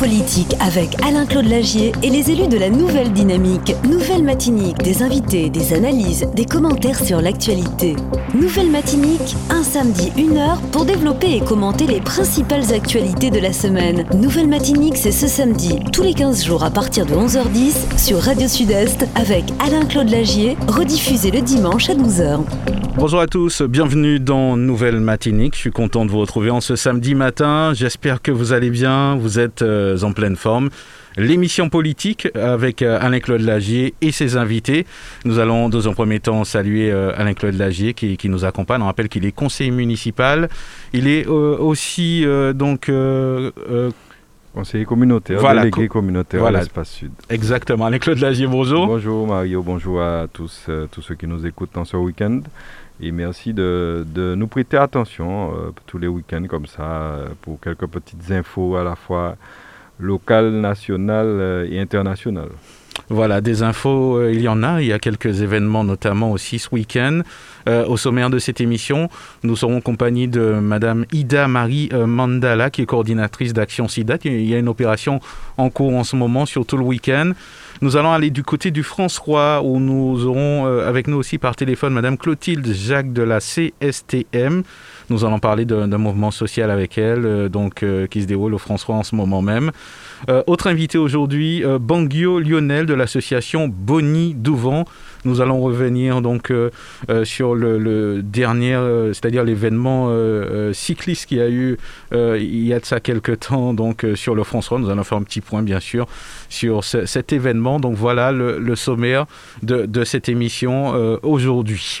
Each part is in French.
politique avec Alain-Claude Lagier et les élus de la Nouvelle Dynamique. Nouvelle Matinique, des invités, des analyses, des commentaires sur l'actualité. Nouvelle Matinique, un samedi, une heure pour développer et commenter les principales actualités de la semaine. Nouvelle Matinique, c'est ce samedi, tous les 15 jours à partir de 11h10 sur Radio Sud-Est avec Alain-Claude Lagier, rediffusé le dimanche à 12h. Bonjour à tous, bienvenue dans Nouvelle Matinique. Je suis content de vous retrouver en ce samedi matin. J'espère que vous allez bien, vous êtes euh, en pleine forme. L'émission politique avec euh, Alain-Claude Lagier et ses invités. Nous allons dans un premier temps saluer euh, Alain-Claude Lagier qui, qui, nous accompagne. On rappelle qu'il est conseiller municipal. Il est aussi donc Conseiller communautaire, voilà, délégué communautaire voilà. à l'espace sud. Exactement. Alain-Claude Lagier, bonjour. Bonjour Mario, bonjour à tous, euh, tous ceux qui nous écoutent dans ce week-end. Et merci de, de, nous prêter attention euh, tous les week-ends comme ça euh, pour quelques petites infos à la fois locales, nationales et internationales. Voilà, des infos, euh, il y en a. Il y a quelques événements, notamment aussi ce week-end. Euh, au sommaire de cette émission, nous serons en compagnie de Madame Ida Marie euh, Mandala, qui est coordinatrice d'Action SIDA. Il y a une opération en cours en ce moment sur tout le week-end. Nous allons aller du côté du François, où nous aurons euh, avec nous aussi par téléphone Madame Clotilde Jacques de la CSTM. Nous allons parler d'un mouvement social avec elle, euh, donc euh, qui se déroule au François en ce moment même. Euh, autre invité aujourd'hui, Bangio Lionel de l'association Bonnie Douvent. Nous allons revenir donc sur le, dernier, c'est-à-dire l'événement cycliste qui a eu il y a de ça quelques temps donc sur le François. Nous allons faire un petit point bien sûr sur ce, cet événement. Donc voilà le, sommaire de, cette émission aujourd'hui.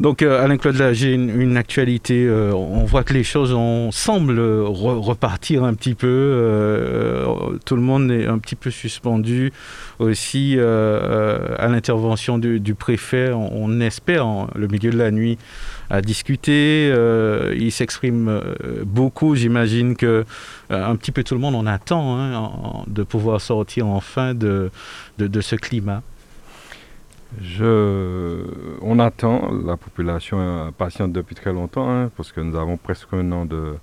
Donc euh, Alain-Claude Lagier, une, une actualité, euh, on voit que les choses on, semblent re repartir un petit peu, euh, tout le monde est un petit peu suspendu aussi à l'intervention du, préfet, on, espère, en, le milieu de la nuit, à discuter, il s'exprime beaucoup, j'imagine que un petit peu tout le monde on attend hein, en, de pouvoir sortir enfin de ce climat. Je... On attend, la population patiente depuis très longtemps, hein, parce que nous avons presque un an de,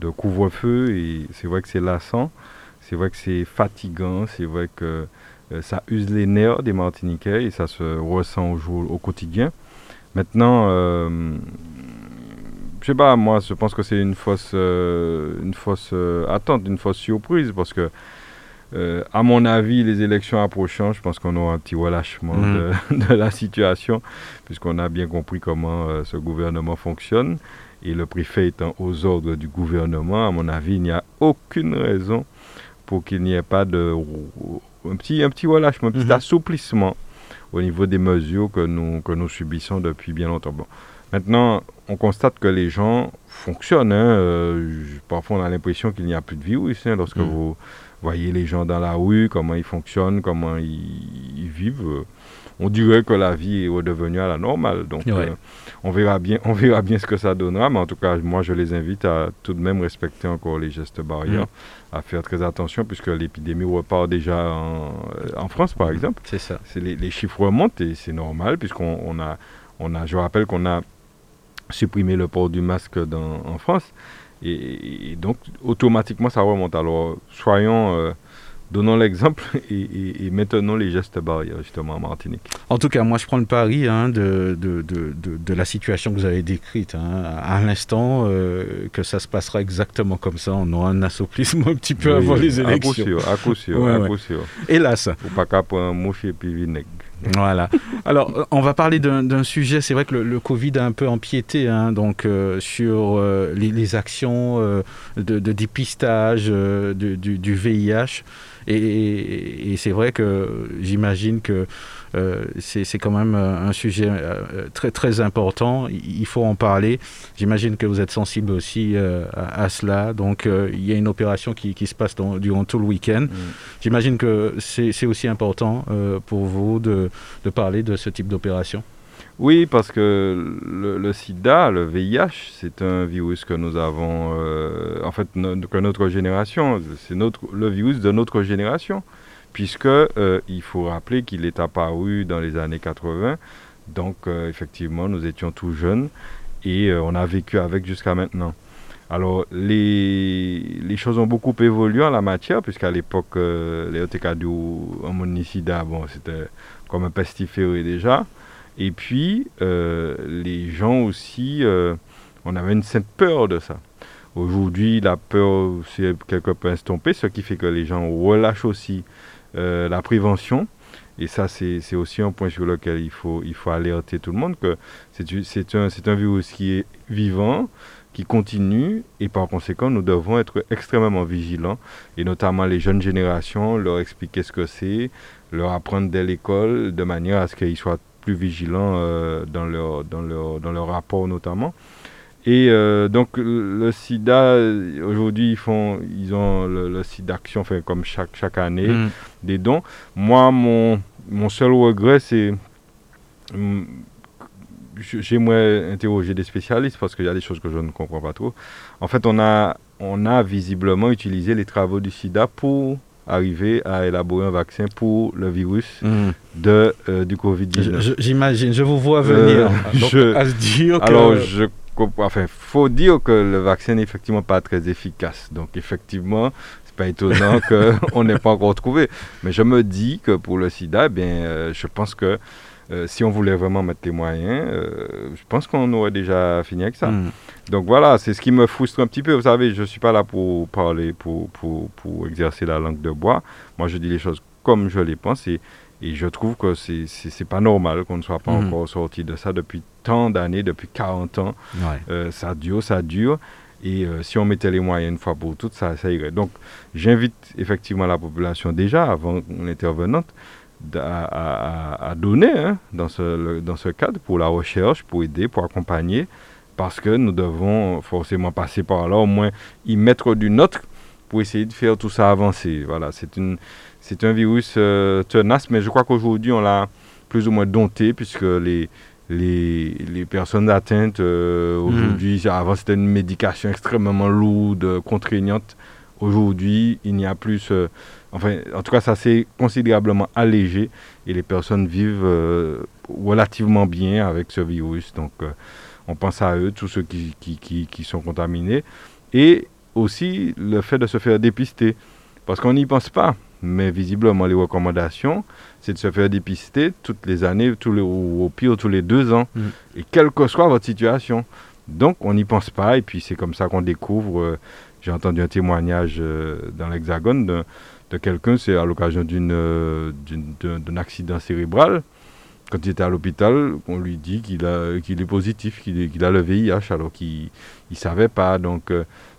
de couvre-feu et c'est vrai que c'est lassant, c'est vrai que c'est fatigant, c'est vrai que euh, ça use les nerfs des Martiniquais et ça se ressent au, jour, au quotidien. Maintenant, euh, je sais pas, moi je pense que c'est une fausse, euh, une fausse attente, une fausse surprise parce que euh, à mon avis, les élections approchant, je pense qu'on aura un petit relâchement mmh. de, de, la situation, puisqu'on a bien compris comment euh, ce gouvernement fonctionne. Et le préfet étant aux ordres du gouvernement, à mon avis, il n'y a aucune raison pour qu'il n'y ait pas de un petit, un petit relâchement, un petit mmh. assouplissement au niveau des mesures que nous, que nous subissons depuis bien longtemps. Bon. Maintenant, on constate que les gens fonctionnent. Hein. Euh, parfois, on a l'impression qu'il n'y a plus de virus hein, lorsque mmh. vous voyez les gens dans la rue, comment ils fonctionnent, comment ils, ils vivent. On dirait que la vie est redevenue à la normale. Donc, ouais. euh, on, verra bien, on verra bien ce que ça donnera. Mais en tout cas, moi, je les invite à tout de même respecter encore les gestes barrières, mmh. à faire très attention, puisque l'épidémie repart déjà en, en, France, par exemple. C'est ça. Les, les, chiffres remontent et c'est normal, puisqu'on on a, on a, je rappelle qu'on a supprimé le port du masque dans, en France. Et, et, donc, automatiquement, ça remonte. Alors, soyons, euh, donnons l'exemple et, et, et, maintenons les gestes barrières, justement, en Martinique. En tout cas, moi, je prends le pari hein, de, de, de, de, la situation que vous avez décrite hein, à l'instant, euh, que ça se passera exactement comme ça. On aura un assouplissement un petit peu oui, avant les élections. À coup sûr, à coup sûr. ouais, à ouais. coup sûr. Hélas. Faut pas qu'à un mouche et puis vinaigre. Voilà. Alors, on va parler d'un sujet, c'est vrai que le, le, Covid a un peu empiété hein, donc, euh, sur euh, les, les, actions euh, de, de, dépistage du, du, du, VIH. Et, c'est vrai que j'imagine que euh, c'est quand même un sujet euh, très très important. Il faut en parler. J'imagine que vous êtes sensible aussi euh, à, cela. Donc il y a une opération qui, qui se passe durant tout le week-end. Mm. J'imagine que c'est aussi important pour vous de, de parler de ce type d'opération? Oui, parce que le, sida, le VIH, c'est un virus que nous avons, en fait, que notre génération, c'est notre, le virus de notre génération puisque euh, il faut rappeler qu'il est apparu dans les années 80. Donc euh, effectivement, nous étions tout jeunes et euh, on a vécu avec jusqu'à maintenant. Alors les, les, choses ont beaucoup évolué en la matière, puisqu'à l'époque, les en monicida, bon, c'était comme un pestiféré déjà. Et puis, les gens aussi, on avait une certaine peur de ça. Aujourd'hui, la peur s'est quelque peu estompée, ce qui fait que les gens relâchent aussi euh, la prévention. Et ça, c'est aussi un point sur lequel il faut, il faut alerter tout le monde que c'est un, un virus qui est vivant, qui continue, et par conséquent, nous devons être extrêmement vigilants, et notamment les jeunes générations, leur expliquer ce que c'est, leur apprendre dès l'école, de manière à ce qu'ils soient plus vigilants euh, dans, leur, dans, leur, dans leur rapport notamment. Et euh, donc le SIDA, aujourd'hui, ils font, ils ont le, SIDA Action, fait comme chaque, chaque année, mm. des dons. Moi, mon, mon seul regret, c'est... Mm, j'aimerais interroger des spécialistes parce qu'il y a des choses que je ne comprends pas trop. En fait, on a, on a visiblement utilisé les travaux du SIDA pour arriver à élaborer un vaccin pour le virus mm. de, euh, du Covid-19. J'imagine, je vous vois venir. Euh, à se dire que... Alors, je enfin, faut dire que le vaccin n'est effectivement pas très efficace. Donc, effectivement, c'est pas étonnant qu'on n'ait pas encore trouvé. Mais je me dis que pour le sida, eh bien, euh, je pense que euh, si on voulait vraiment mettre les moyens, euh, je pense qu'on aurait déjà fini avec ça. Hmm. Donc voilà, c'est ce qui me frustre un petit peu. Vous savez, je ne suis pas là pour parler, pour, pour, pour, exercer la langue de bois. Moi, je dis les choses comme je les pense. Et, et je trouve que c'est n'est pas normal qu'on ne soit pas mhm. encore sorti de ça depuis tant d'années, depuis 40 ans. Euh, ça dure, ça dure. Et euh, si on mettait les moyens une fois pour toutes, ça, ça irait. Donc, j'invite effectivement la population déjà, avant l'intervenante, à, à, donner hein, dans, ce, dans ce cadre pour la recherche, pour aider, pour accompagner, parce que nous devons forcément passer par là, au moins y mettre du nôtre pour essayer de faire tout ça avancer. Voilà, c'est une c'est un virus euh, tenace, mais je crois qu'aujourd'hui, on l'a plus ou moins dompté, puisque les, les, les personnes atteintes, euh, hmm. aujourd'hui, avant c'était une médication extrêmement lourde, contraignante. Aujourd'hui, il n'y a plus. Euh, enfin, en tout cas, ça s'est considérablement allégé et les personnes vivent relativement bien avec ce virus. Donc, on pense à eux, tous ceux qui, qui, qui, qui sont contaminés. Et aussi le fait de se faire dépister. Parce qu'on n'y pense pas. Mais visiblement, les recommandations, c'est de se faire dépister toutes les années, tous les, ou au pire tous les deux ans, mm. et quelle que soit votre situation. Donc, on n'y pense pas, et puis c'est comme ça qu'on découvre. Euh, j'ai entendu un témoignage euh, dans l'Hexagone de quelqu'un, c'est à l'occasion euh, d'un accident cérébral. Quand il était à l'hôpital, on lui dit qu'il qu'il est positif, qu'il a le VIH, alors qu'il ne savait pas. Donc,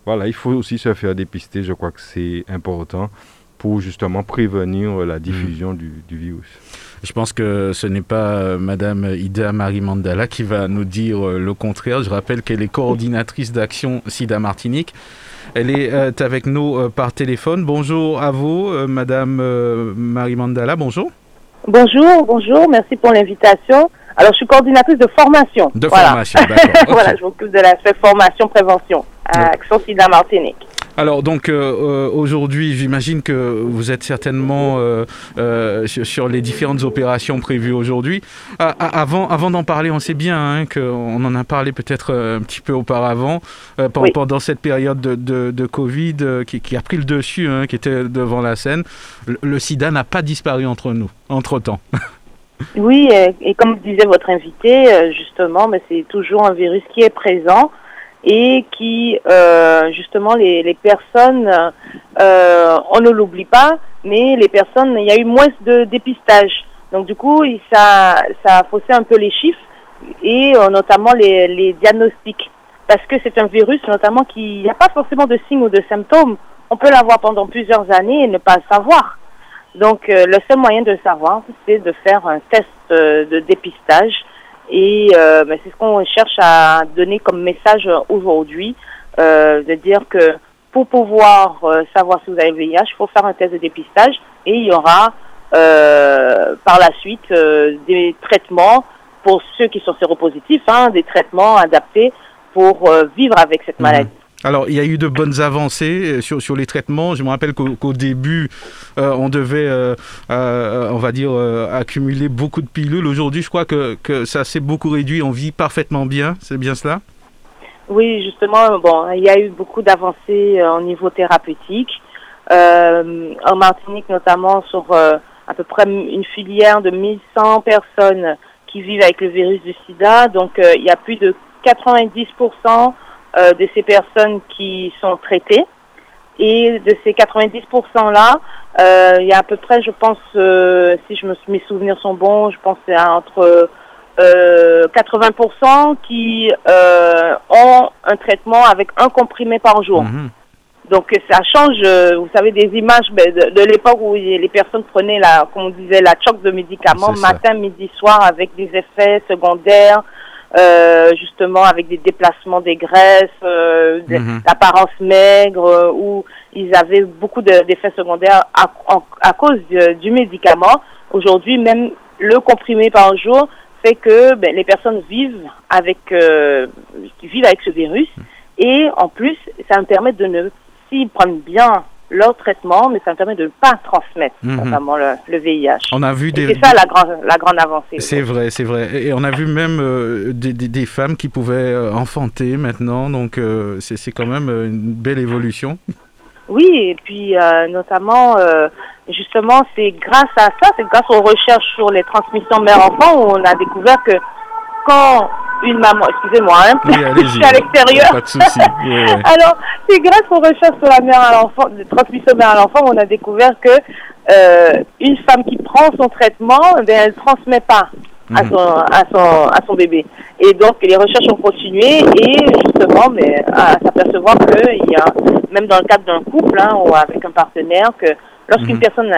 voilà, il faut aussi se faire dépister, je crois que c'est important pour justement prévenir la diffusion du, virus. Je pense que ce n'est pas euh, Madame Ida Marie Mandala qui va nous dire euh, le contraire. Je rappelle qu'elle est coordinatrice d'action SIDA Martinique. Elle est euh, avec nous par téléphone. Bonjour à vous, Madame Marie Mandala. Bonjour. Bonjour, bonjour. Merci pour l'invitation. Alors, je suis coordinatrice de formation. De formation, d'accord. voilà, je m'occupe de l'aspect formation-prévention à Action SIDA Martinique. Alors donc euh, euh, aujourd'hui, j'imagine que vous êtes certainement euh, sur, les différentes opérations prévues aujourd'hui. Ah, ah, avant, avant d'en parler, on sait bien hein, qu'on en a parlé peut-être un petit peu auparavant pendant cette période de, Covid qui, a pris le dessus, hein, qui était devant la scène. Le, SIDA n'a pas disparu entre nous, entre temps. Oui, et comme disait votre invité, justement, mais c'est toujours un virus qui est présent et qui euh, justement les, les personnes, euh, on ne l'oublie pas, mais les personnes, il y a eu moins de dépistage. Donc du coup, ça, ça a faussé un peu les chiffres et euh, notamment les, les diagnostics. Parce que c'est un virus notamment qui n'y a pas forcément de signes ou de symptômes. On peut l'avoir pendant plusieurs années et ne pas savoir. Donc, le seul moyen de le savoir, c'est de faire un test de dépistage. Et ben, c'est ce qu'on cherche à donner comme message aujourd'hui, de dire que pour pouvoir savoir si vous avez le VIH, il faut faire un test de dépistage et il y aura par la suite des traitements pour ceux qui sont séropositifs, hein, des traitements adaptés pour euh, vivre avec cette mhm. maladie. Alors, il y a eu de bonnes avancées euh, sur, sur les traitements. Je me rappelle qu'au début, euh, on devait, on va dire, accumuler beaucoup de pilules. Aujourd'hui, je crois que, que ça s'est beaucoup réduit. On vit parfaitement bien. C'est bien cela? Oui, justement, bon, il y a eu beaucoup d'avancées au niveau thérapeutique. en Martinique, notamment, sur à peu près une filière de 1100 personnes qui vivent avec le virus du sida. Donc, euh, il y a plus de 90% euh, de ces personnes qui sont traitées. Et de ces 90%-là, euh, il y a à peu près, je pense, si je me, mes souvenirs sont bons, je pense c'est entre 80% qui ont un traitement avec un comprimé par jour. Mhm. Donc ça change, euh, vous savez, des images ben, de, l'époque où les personnes prenaient la, comme on disait, la choc de médicaments matin, midi, soir avec des effets secondaires, euh, justement avec des déplacements des graisses, euh, mhm. d'apparence maigre, où ils avaient beaucoup d'effets secondaires à, cause du médicament. Aujourd'hui, même le comprimé par jour fait que ben, les personnes vivent avec, vivent avec ce virus. Et en plus, ça me permet de ne s'ils prennent bien leur traitement, mais ça me permet de ne pas transmettre mhm. notamment le, VIH. On a vu des... C'est ça la, la grande avancée. C'est vrai, c'est vrai. Et on a vu même euh, des, des, femmes qui pouvaient euh, enfanter maintenant, donc euh, c'est quand même une belle évolution. Oui, et puis notamment, justement, c'est grâce à ça, c'est grâce aux recherches sur les transmissions mère-enfant où on a découvert que quand une maman, excusez-moi, hein, je suis à l'extérieur. Pas de souci. Alors, c'est grâce aux recherches sur la mère à l'enfant, de transmission mère à l'enfant, on a découvert que euh, une femme qui prend son traitement, eh elle ne transmet pas à mhm. son, à son, à son bébé. Et donc, les recherches ont continué et justement, mais à s'apercevoir qu'il y a, même dans le cadre d'un couple hein, ou avec un partenaire, que lorsqu'une mhm. personne,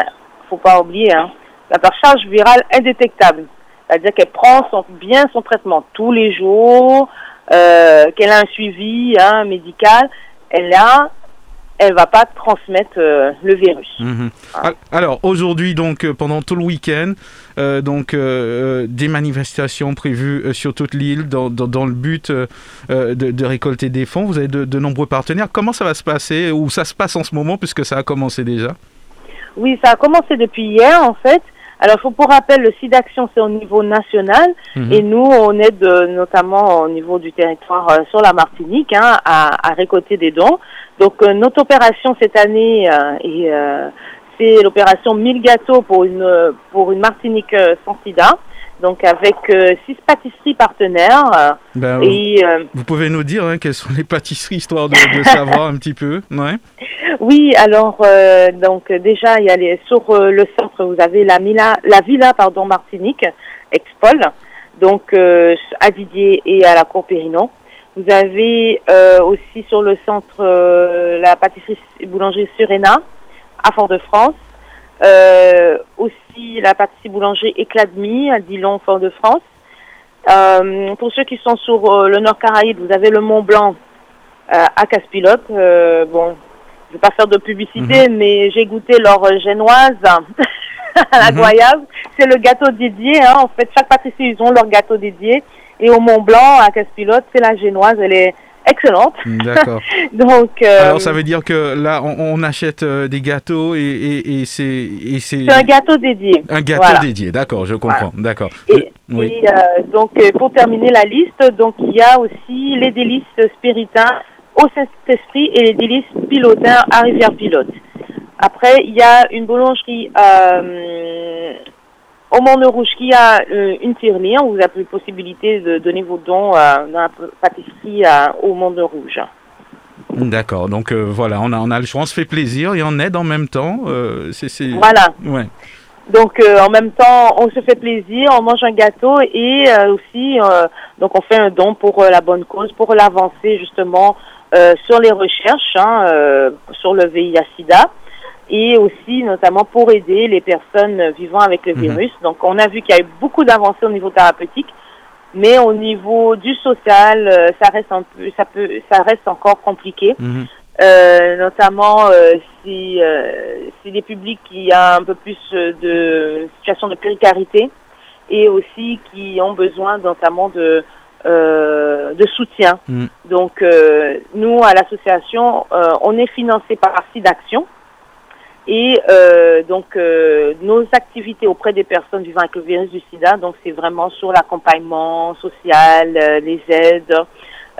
faut pas oublier, hein, la charge virale indétectable. C'est-à-dire qu'elle prend son, bien son traitement tous les jours, euh, qu'elle a un suivi hein, médical, elle a elle va pas transmettre euh, le virus. Mhm. Alors aujourd'hui donc euh, pendant tout le week-end donc des manifestations prévues sur toute l'île dans, dans, le but de, récolter des fonds. Vous avez de, de, nombreux partenaires. Comment ça va se passer ou ça se passe en ce moment puisque ça a commencé déjà? Oui, ça a commencé depuis hier en fait. Alors, faut pour rappel, le site d'action, c'est au niveau national. Mhm. Et nous, on aide notamment au niveau du territoire euh, sur la Martinique hein, à, à, récolter des dons. Donc, euh, notre opération cette année, euh, c'est l'opération 1000 gâteaux pour une, pour une Martinique sans sida donc avec six pâtisseries partenaires. Ben, et, vous pouvez nous dire hein, quelles sont les pâtisseries, histoire de, de savoir un petit peu ouais. Oui, alors euh, donc déjà il y a les, sur euh, le centre vous avez la Mila, la Villa pardon Martinique Expol, donc euh, à Didier et à la Cour Périnon. Vous avez aussi sur le centre la pâtisserie boulangerie Surena à Fort-de-France. Aussi la pâtisserie boulangerie Éclat de Mie à Dillon, Fort-de-France. pour ceux qui sont sur le Nord Caraïbe, vous avez le Mont Blanc à Caspilote. bon, je vais pas faire de publicité, mhm. mais j'ai goûté leur génoise à la mhm. C'est le gâteau dédié. Hein. En fait, chaque pâtisserie, ils ont leur gâteau dédié. Et au Mont Blanc, à Caspilote, c'est la génoise. Elle est excellente. D'accord. Donc, euh, alors ça veut dire que là, on, achète euh, des gâteaux et, et, et c'est c'est un gâteau dédié. Un gâteau dédié, d'accord, je comprends, d'accord. Et, oui. Euh, donc pour terminer la liste, donc il y a aussi les délices spiritains au Saint-Esprit et les délices pilotins à Rivière-Pilote. Après, il y a une boulangerie euh, au Mont-de-Rouge qui a euh, une tirelire vous avez la possibilité de donner vos dons euh, dans la pâtisserie au Mont-de-Rouge. D'accord, donc voilà, on a, on a le choix, on se fait plaisir et on aide en même temps. Voilà. Ouais. Donc en même temps, on se fait plaisir, on mange un gâteau et aussi, donc on fait un don pour la bonne cause, pour l'avancer justement euh, sur les recherches hein, euh, sur le VIH-Sida. Et aussi notamment pour aider les personnes vivant avec le Mhm. virus. Donc on a vu qu'il y a eu beaucoup d'avancées au niveau thérapeutique, mais au niveau du social, euh, ça reste un peu, ça peut, ça reste encore compliqué. Mhm. Euh, notamment euh, si, euh, si les publics qui a un peu plus euh, de situation de précarité et aussi qui ont besoin notamment de euh, de soutien. Mm. Donc euh, nous à l'association, euh, on est financé par d'action et euh, donc euh, nos activités auprès des personnes vivant avec le virus du SIDA, donc c'est vraiment sur l'accompagnement social, euh, les aides,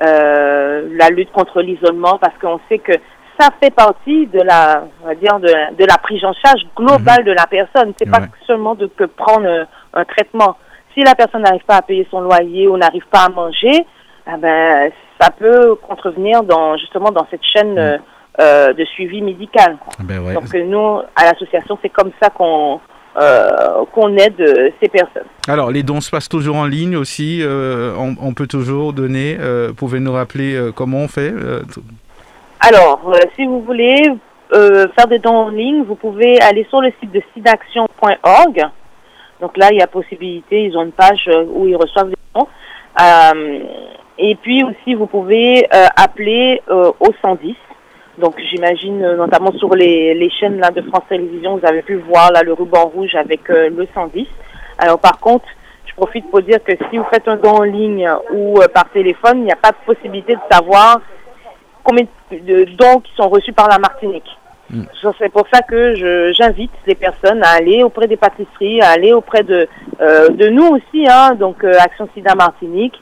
euh, la lutte contre l'isolement, parce qu'on sait que ça fait partie de la, on va dire, de, la- de la prise en charge globale de la personne. C'est pas seulement de que prendre euh, un traitement. Si la personne n'arrive pas à payer son loyer ou n'arrive pas à manger, ah ben, ça peut contrevenir dans justement dans cette chaîne euh, euh, de suivi médical. Ben ouais. Donc euh, nous, à l'association, c'est comme ça qu'on euh, qu'on aide ces personnes. Alors, les dons se passent toujours en ligne aussi. euh, on, on peut toujours donner. Pouvez nous rappeler comment on fait Alors, si vous voulez faire des dons en ligne, vous pouvez aller sur le site de sidaction.org. Donc là, il y a possibilité, ils ont une page où ils reçoivent des dons. Et puis aussi, vous pouvez appeler au 110. Donc j'imagine euh, notamment sur les, les chaînes là, de France Télévisions, vous avez pu voir là le ruban rouge avec euh, le 110. Alors par contre, je profite pour dire que si vous faites un don en ligne ou euh, par téléphone, il n'y a pas de possibilité de savoir combien de dons qui sont reçus par la Martinique. Mm. Ça, C'est pour ça que je- j'invite les personnes à aller auprès des pâtisseries, à aller auprès de, euh, de nous aussi, hein, donc euh, Action Sida Martinique.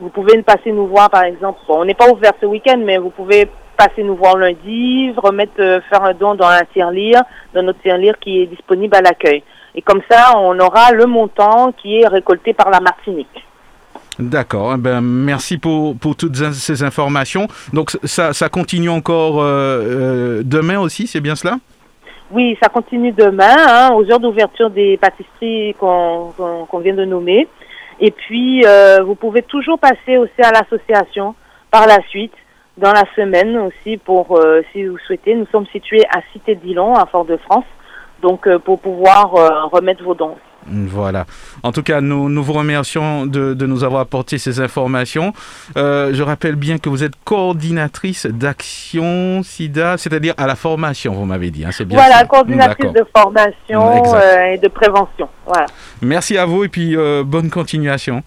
Vous pouvez passer nous voir par exemple. Bon, on n'est pas ouvert ce week-end, mais vous pouvez passer nous voir lundi, remettre, euh, faire un don dans un tirelire, dans notre tirelire qui est disponible à l'accueil. Et comme ça, on aura le montant qui est récolté par la Martinique. D'accord. eh Ben, merci pour, pour toutes ces informations. Donc, ça, ça continue encore euh, euh, demain aussi, c'est bien cela? Oui, ça continue demain, hein, aux heures d'ouverture des pâtisseries qu'on vient de nommer. Et puis, euh, vous pouvez toujours passer aussi à l'association par la suite, dans la semaine aussi, pour euh, si vous souhaitez. Nous sommes situés à Cité-Dillon, à Fort-de-France, donc euh, pour pouvoir euh, remettre vos dons. Voilà. En tout cas, nous, nous vous remercions de, de nous avoir apporté ces informations. Je rappelle bien que vous êtes coordinatrice d'Action SIDA, c'est-à-dire à la formation, vous m'avez dit. hein, c'est bien voilà, ça coordinatrice de formation et de prévention. Voilà. Merci à vous et puis bonne continuation.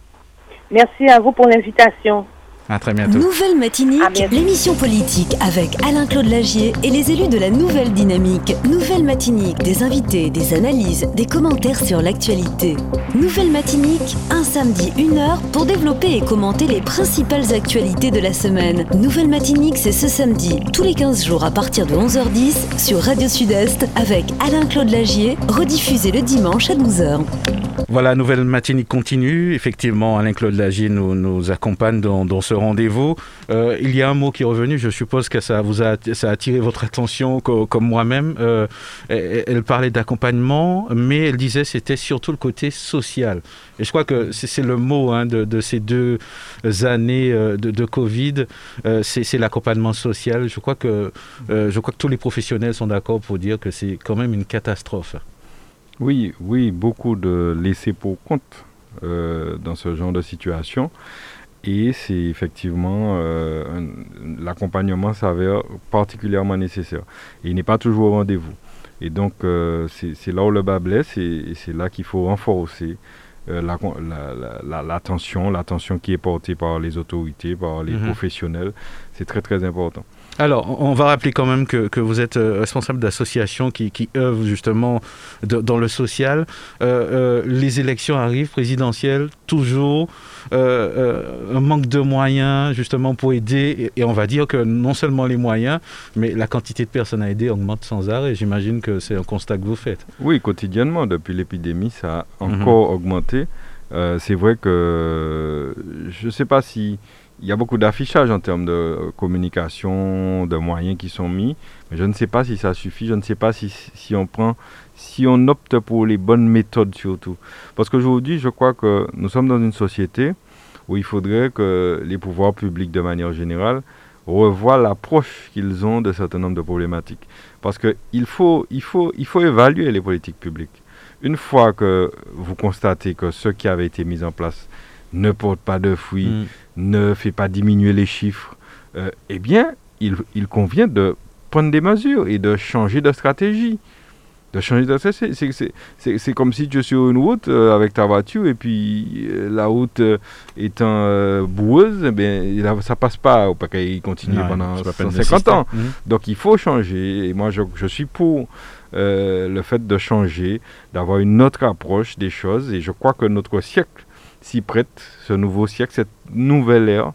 Merci à vous pour l'invitation. À très bientôt. Nouvelle Matinique, l'émission politique avec Alain-Claude Lagier et les élus de la Nouvelle Dynamique. Nouvelle Matinique, des invités, des analyses, des commentaires sur l'actualité. Nouvelle Matinique, un samedi, une heure pour développer et commenter les principales actualités de la semaine. Nouvelle Matinique, c'est ce samedi, tous les 15 jours à partir de 11h10 sur Radio Sud-Est avec Alain-Claude Lagier, rediffusé le dimanche à 12h. Voilà, nouvelle matinée continue. Effectivement, Alain-Claude Lagier nous, nous accompagne dans, dans ce rendez-vous. Euh, il y a un mot qui est revenu, je suppose que ça vous a, attiré votre attention co- comme moi-même. Euh, elle, parlait d'accompagnement, mais elle disait c'était surtout le côté social. Et je crois que c'est le mot hein, de, ces deux années euh, de, Covid, c'est l'accompagnement social. Je crois, que, je crois que tous les professionnels sont d'accord pour dire que c'est quand même une catastrophe. Oui, oui, beaucoup de laissés pour compte dans ce genre de situation. Et c'est effectivement, euh, l'accompagnement s'avère particulièrement nécessaire. Et il n'est pas toujours au rendez-vous. Et donc, euh, c'est là où le bas blesse et, et c'est là qu'il faut renforcer euh, la con- la- la- la- l'attention, l'attention qui est portée par les autorités, par les Mhm. professionnels. C'est très, très important. Alors, on va rappeler quand même que, que vous êtes euh, responsable d'associations qui, qui œuvrent justement de- dans le social. Euh, euh, les élections arrivent, présidentielles, toujours. Euh, un manque de moyens justement pour aider. Et, et on va dire que non seulement les moyens, mais la quantité de personnes à aider augmente sans arrêt. J'imagine que c'est un constat que vous faites. Oui, quotidiennement, depuis l'épidémie, ça a Mhm. encore augmenté. C'est vrai que je ne sais pas si il y a beaucoup d'affichage en termes de communication, de moyens qui sont mis, mais je ne sais pas si ça suffit. Je ne sais pas si, si on prend, si on opte pour les bonnes méthodes surtout. Parce qu'aujourd'hui, je crois que nous sommes dans une société où il faudrait que les pouvoirs publics, de manière générale, revoient l'approche qu'ils ont de certain nombre de problématiques. Parce qu'il faut, il faut, il faut évaluer les politiques publiques. Une fois que vous constatez que ce qui avait été mis en place ne porte pas de fruits, mm. Ne fait pas diminuer les chiffres, euh, eh bien, il, il, convient de prendre des mesures et de changer de stratégie. De changer de C'est comme si tu es sur une route euh, avec ta voiture et puis euh, la route étant boueuse, eh bien, ça passe pas, pas qu'il continue pendant 150 ans. Mm. Donc il faut changer. Et moi, je, je suis pour le fait de changer, d'avoir une autre approche des choses. Et je crois que notre siècle s'y prête, ce nouveau siècle, cette nouvelle ère,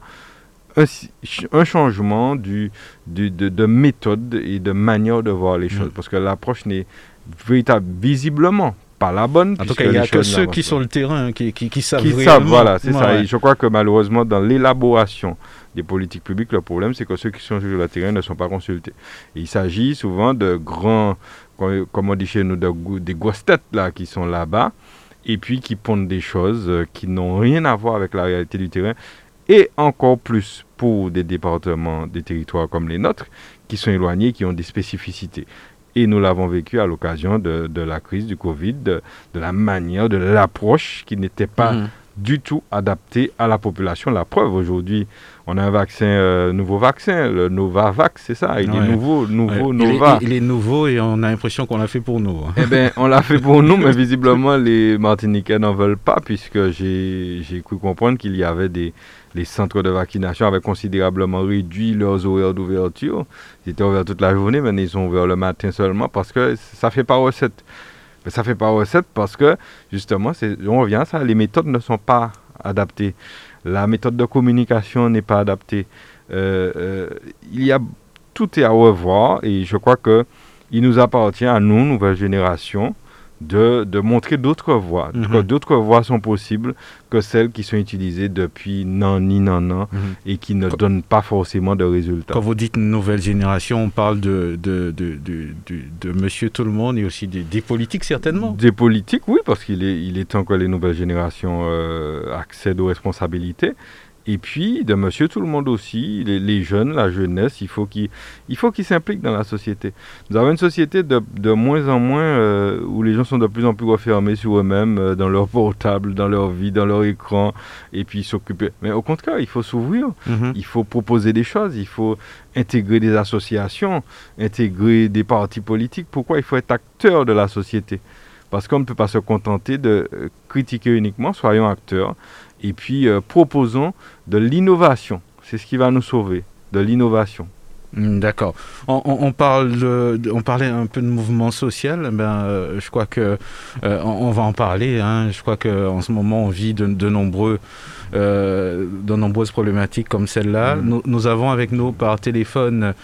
un, changement du, de, méthode et de manière de voir les choses. Mm. Parce que l'approche n'est visiblement pas la bonne. En tout cas, il n'y a que ceux qui sont le terrain, qui, qui, qui savent. Qui savent, voilà, c'est ça. Et je crois que malheureusement, dans l'élaboration des politiques publiques, le problème, c'est que ceux qui sont sur le terrain ne sont pas consultés. il s'agit souvent de grands, comme on dit chez nous, de, des grosses têtes là, qui sont là-bas et puis qui pondent des choses euh, qui n'ont rien à voir avec la réalité du terrain, et encore plus pour des départements, des territoires comme les nôtres, qui sont éloignés, qui ont des spécificités. Et nous l'avons vécu à l'occasion de, la crise du Covid, de, la manière, de l'approche qui n'était pas mmh. du tout adaptée à la population. La preuve aujourd'hui, on a un vaccin, euh, nouveau vaccin, le Novavax, c'est ça Il est nouveau, nouveau, Nova. Il est, nouveau et on a l'impression qu'on l'a fait pour nous. Hein. Eh bien, on l'a fait pour nous, mais visiblement, les Martiniquais n'en veulent pas, puisque j'ai cru comprendre qu'il y avait des. Les centres de vaccination avaient considérablement réduit leurs horaires d'ouverture. Ils étaient ouverts toute la journée, mais ils sont ouverts le matin seulement parce que ça fait pas recette. Mais ça fait pas recette parce que, justement, on revient à ça, les méthodes ne sont pas adaptées la méthode de communication n'est pas adaptée. Euh, euh, il y a tout est à revoir et je crois que il nous appartient à nous, nouvelle génération, de, de montrer d'autres voies. Mhm. D'autres voies sont possibles que celles qui sont utilisées depuis non ni non non mhm. et qui ne donnent pas forcément de résultats. Quand vous dites nouvelle génération, on parle de, de, de, de, monsieur tout le monde et aussi des, politiques certainement. Des politiques, oui, parce qu'il est, il est temps que les nouvelles générations euh, accèdent aux responsabilités. Et puis, de monsieur tout le monde aussi, les, jeunes, la jeunesse, il faut qu'ils s'impliquent dans la société. Nous avons une société de, de moins en moins euh, où les gens sont de plus en plus refermés sur eux-mêmes, euh, dans leur portable, dans leur vie, dans leur écran, et puis s'occuper. Mais au contraire, il faut s'ouvrir, mhm. il faut proposer des choses, il faut intégrer des associations, intégrer des partis politiques. Pourquoi il faut être acteur de la société? Parce qu'on ne peut pas se contenter de euh, critiquer uniquement, soyons acteurs et puis euh, proposons de l'innovation. C'est ce qui va nous sauver, de l'innovation. Hmm, d'accord. On, parle on parlait un peu de mouvement social. Ben, euh, je crois que euh, on, va en parler. Hein. Je crois qu'en ce moment, on vit de, nombreux, de nombreuses problématiques comme celle-là. Hmm. Nous, avons avec nous par téléphone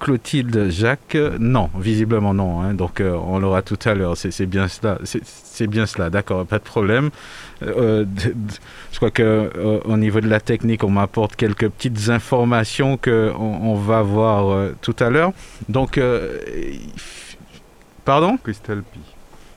Clotilde Jacques. Non, visiblement non. Hein. Donc on l'aura tout à l'heure. C'est bien cela. C'est bien cela. D'accord, pas de problème. Euh, je crois que euh, au niveau de la technique, on m'apporte quelques petites informations que on, va voir euh, tout à l'heure. Donc, pardon? Christelle Pi.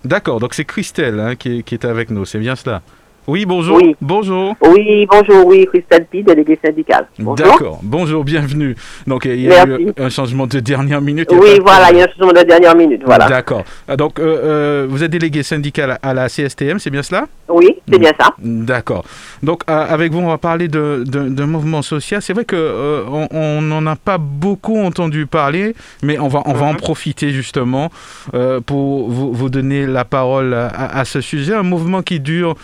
D'accord, donc c'est Christelle hein, qui, qui, est avec nous, c'est bien cela oui, bonjour. Bonjour. Oui, bonjour, oui, Christelle Pi, déléguée syndicale. D'accord, bonjour, bienvenue. Donc, il y a eu un changement de dernière minute. Oui, voilà, il y a un changement de dernière minute, voilà. D'accord. Ah, donc, euh, euh, vous êtes délégué syndical à la CSTM, c'est bien cela? Oui, c'est bien ça. D'accord. Donc, euh, avec vous, on va parler d'un de, mouvement social. C'est vrai qu'on on n'en a pas beaucoup entendu parler, mais on va, on va en mhm. profiter justement pour vous, vous, donner la parole à, à ce sujet. Un mouvement qui dure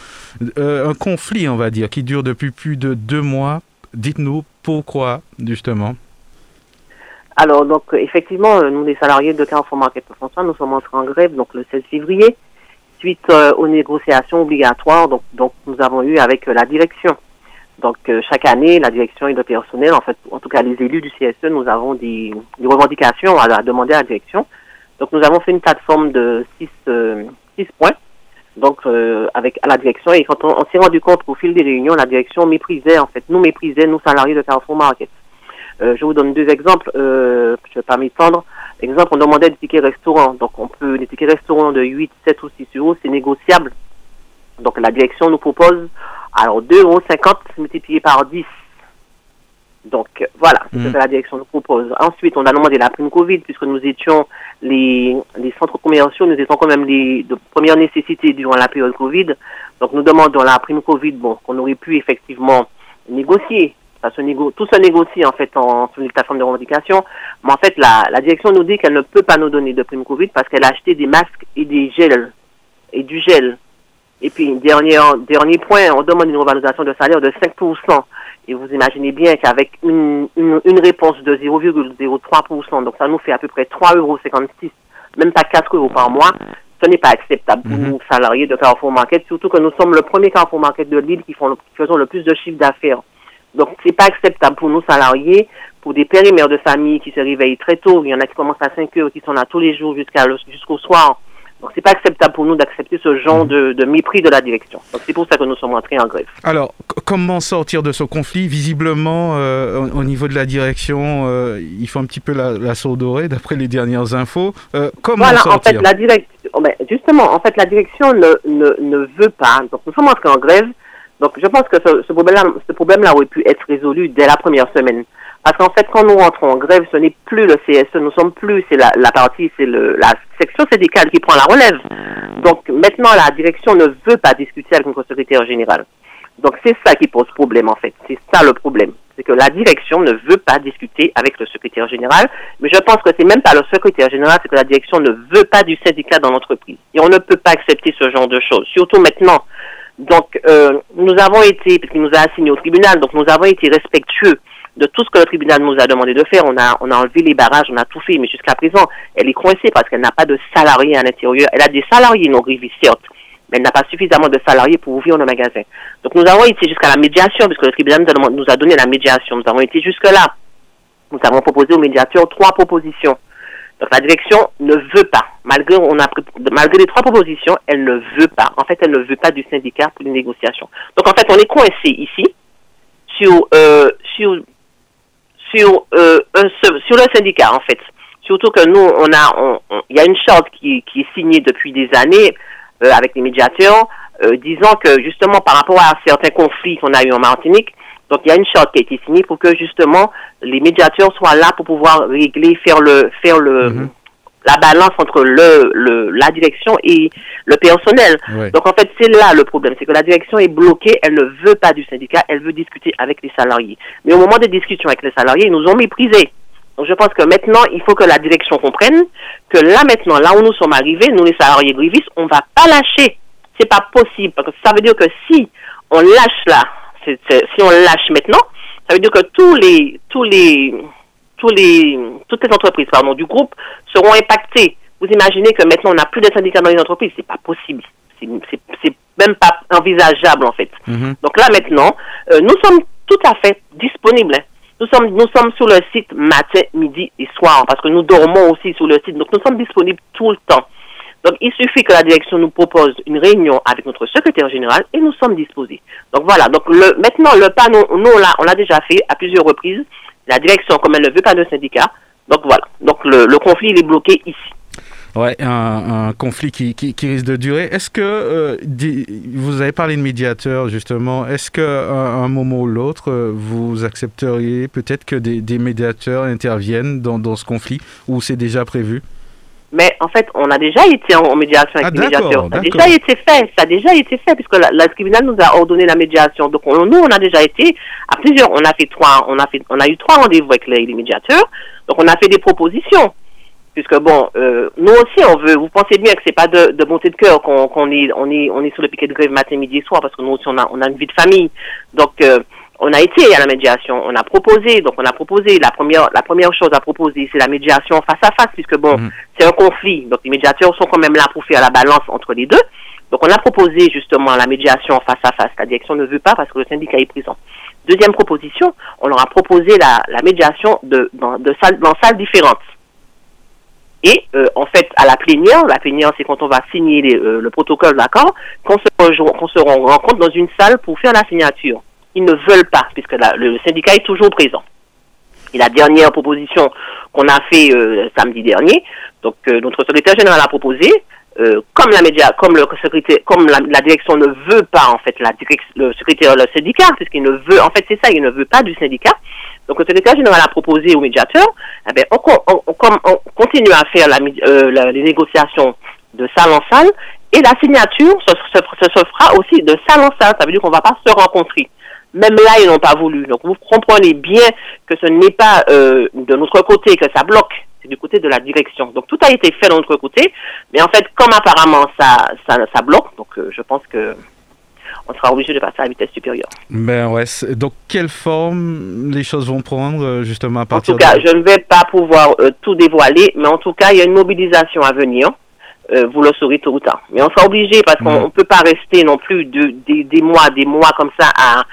euh, un conflit, on va dire, qui dure depuis plus de deux mois. Dites-nous pourquoi, justement. Alors, donc, effectivement, euh, nous, les salariés de Carrefour Market François, nous sommes entrés en grève donc, le 16 février, suite euh, aux négociations obligatoires donc, donc, nous avons eu avec la direction. Donc, chaque année, la direction et le personnel, en fait, en tout cas les élus du CSE, nous avons des, revendications à, demander à la direction. Donc, nous avons fait une plateforme de six points donc euh, avec à la direction et quand on, s'est rendu compte au fil des réunions la direction méprisait en fait nous méprisait nous salariés de Carrefour Market. Euh, je vous donne deux exemples euh, je ne vais pas m'étendre. Exemple on demandait des tickets restaurant donc on peut des tickets restaurant de 8 7 ou 6 euros c'est négociable. Donc la direction nous propose alors 2,50 euros multiplié par 10 Donc voilà, c'est ce Mhm. que la direction nous propose. Ensuite, on a demandé la prime Covid puisque nous étions les, les centres commerciaux, nous étions quand même les de première nécessité durant la période Covid. Donc nous demandons la prime Covid, bon, qu'on aurait pu effectivement négocier. Ça se négo- tout se négocie en fait en sur une plateforme de revendication. Mais en fait, la, la direction nous dit qu'elle ne peut pas nous donner de prime Covid parce qu'elle a acheté des masques et des gels et du gel. Et puis, dernier, dernier point, on demande une revalorisation de salaire de 5%. Et vous imaginez bien qu'avec une, une, une réponse de 0,03%, donc ça nous fait à peu près 3,56 euros, même pas 4 euros par mois, ce n'est pas acceptable pour Mhm. nous, salariés de Carrefour Market, surtout que nous sommes le premier Carrefour Market de l'île qui, font, qui faisons le plus de chiffre d'affaires. Donc, c'est pas acceptable pour nous, salariés, pour des pères et mères de famille qui se réveillent très tôt. Il y en a qui commencent à 5 heures, qui sont là tous les jours jusqu'à le- jusqu'au soir. Donc, c'est pas acceptable pour nous d'accepter ce genre de, de mépris de la direction. Donc, c'est pour ça que nous sommes entrés en grève. Alors, comment sortir de ce conflit? Visiblement, euh, au, au niveau de la direction, euh, il faut un petit peu la, la sourde oreille, d'après les dernières infos. Euh, comment Voilà, en sortir? fait, la direction, oh, ben, justement, en fait, la direction ne, ne, ne veut pas. Donc, nous sommes entrés en grève. Donc, je pense que ce, ce problème-là, ce problème-là aurait pu être résolu dès la première semaine. Parce qu'en fait, quand nous rentrons en grève, ce n'est plus le CSE, nous sommes plus, c'est la, la partie, c'est le, la section syndicale qui prend la relève. Donc, maintenant, la direction ne veut pas discuter avec notre secrétaire général. Donc, c'est ça qui pose problème, en fait. C'est ça le problème. C'est que la direction ne veut pas discuter avec le secrétaire général. Mais je pense que c'est même pas le secrétaire général, c'est que la direction ne veut pas du syndicat dans l'entreprise. Et on ne peut pas accepter ce genre de choses. Surtout maintenant. Donc, euh, nous avons été, puisqu'il nous a assigné au tribunal, donc nous avons été respectueux de tout ce que le tribunal nous a demandé de faire. On a, on a enlevé les barrages, on a tout fait, mais jusqu'à présent, elle est coincée parce qu'elle n'a pas de salariés à l'intérieur. Elle a des salariés non grévistes, mais elle n'a pas suffisamment de salariés pour ouvrir le magasin. Donc nous avons été jusqu'à la médiation, puisque le tribunal nous a, donné la médiation. Nous avons été jusque-là. Nous avons proposé aux médiateurs trois propositions. Donc la direction ne veut pas, malgré, on a, malgré les trois propositions, elle ne veut pas. En fait, elle ne veut pas du syndicat pour les négociations. Donc en fait, on est coincé ici sur, euh, sur, sur, euh, sur le syndicat en fait. Surtout que nous, on a, il y a une charte qui, qui est signée depuis des années euh, avec les médiateurs, euh, disant que justement par rapport à certains conflits qu'on a eu en Martinique, donc il y a une charte qui a été signée pour que justement les médiateurs soient là pour pouvoir régler, faire le, faire le, Mhm. La balance entre le, le, la direction et le personnel. Donc en fait, c'est là le problème, c'est que la direction est bloquée, elle ne veut pas du syndicat, elle veut discuter avec les salariés. Mais au moment des discussions avec les salariés, ils nous ont méprisés. Donc je pense que maintenant, il faut que la direction comprenne que là maintenant, là où nous sommes arrivés, nous les salariés grévistes, on va pas lâcher. C'est pas possible parce que ça veut dire que si on lâche là, si on lâche maintenant, ça veut dire que tous les tous les tous les toutes les entreprises pardon du groupe seront impactées. Vous imaginez que maintenant on n'a plus de syndicats dans les entreprises, c'est pas possible. C'est même pas envisageable en fait. Mhm. Donc là maintenant, euh, nous sommes tout à fait disponibles. hein. Nous sommes, nous sommes sur le site matin, midi et soir parce que nous dormons aussi sur le site. Donc nous sommes disponibles tout le temps. Donc il suffit que la direction nous propose une réunion avec notre secrétaire général et nous sommes disposés. Donc voilà. Donc le, maintenant le pas, nous, on l'a déjà fait à plusieurs reprises. La direction, comme elle ne veut pas de syndicat, donc voilà. Donc le, le conflit est bloqué ici. Ouais, un, conflit qui, risque de durer. Est-ce que, euh, vous avez parlé de médiateur justement, est-ce qu'à un, moment ou l'autre, euh, vous accepteriez peut-être que des, des médiateurs interviennent dans, dans ce conflit ou c'est déjà prévu? Mais en fait, on a déjà été en, en médiation avec Ah, les médiateurs. Ça a déjà été fait. Ça a déjà été fait puisque la, la tribunal nous a ordonné la médiation. Donc on- nous, on a déjà été à plusieurs. On a fait trois. On a fait. On a eu trois rendez-vous avec les, les médiateurs. Donc on a fait des propositions. Puisque bon, euh, nous aussi on veut. Vous pensez bien que c'est pas de, de bonté de cœur qu'on qu'on est on est on est sur le piquet de grève matin, midi et soir parce que nous aussi on a on a une vie de famille. Donc euh, on a été à la médiation, on a proposé, donc on a proposé la première la première chose à proposer, c'est la médiation face à face, puisque bon, Mhm. c'est un conflit, donc les médiateurs sont quand même là pour faire la balance entre les deux. Donc on a proposé justement la médiation face à face. La direction ne veut pas parce que le syndicat est présent. Deuxième proposition, on leur a proposé la, la médiation de, dans, de salles, dans salles différentes. Et euh, en fait, à la plénière, la plénière, c'est quand on va signer les, euh, le protocole d'accord, qu'on se, qu'on se rencontre dans une salle pour faire la signature. Ils ne veulent pas, puisque la- le syndicat est toujours présent. Et la dernière proposition qu'on a fait euh, samedi dernier, donc euh, notre secrétaire général a proposé, euh, comme la média, comme le secrétaire, comme la, la direction ne veut pas en fait la le secrétaire, le syndicat, puisqu'il ne veut, en fait c'est ça, il ne veut pas du syndicat. Donc le secrétaire général a proposé au médiateur, eh bien, on, continue à faire la, les négociations de salle en salle et la signature se, se, fera aussi de salle en salle. Ça veut dire qu'on ne va pas se rencontrer. Même là, ils n'ont pas voulu. Donc vous comprenez bien que ce n'est pas euh, de notre côté que ça bloque, c'est du côté de la direction. Donc tout a été fait de notre côté, mais en fait, comme apparemment ça, ça, ça bloque, donc euh, je pense que on sera obligé de passer à la vitesse supérieure. Ben ouais. Donc, quelle forme les choses vont prendre euh, justement à partir En tout cas, je ne vais pas pouvoir tout dévoiler, mais en tout cas, il y a une mobilisation à venir. vous le saurez tôt ou tard. Mais on sera obligé parce qu'on ne peut pas rester non plus de, des mois, des mois comme ça à,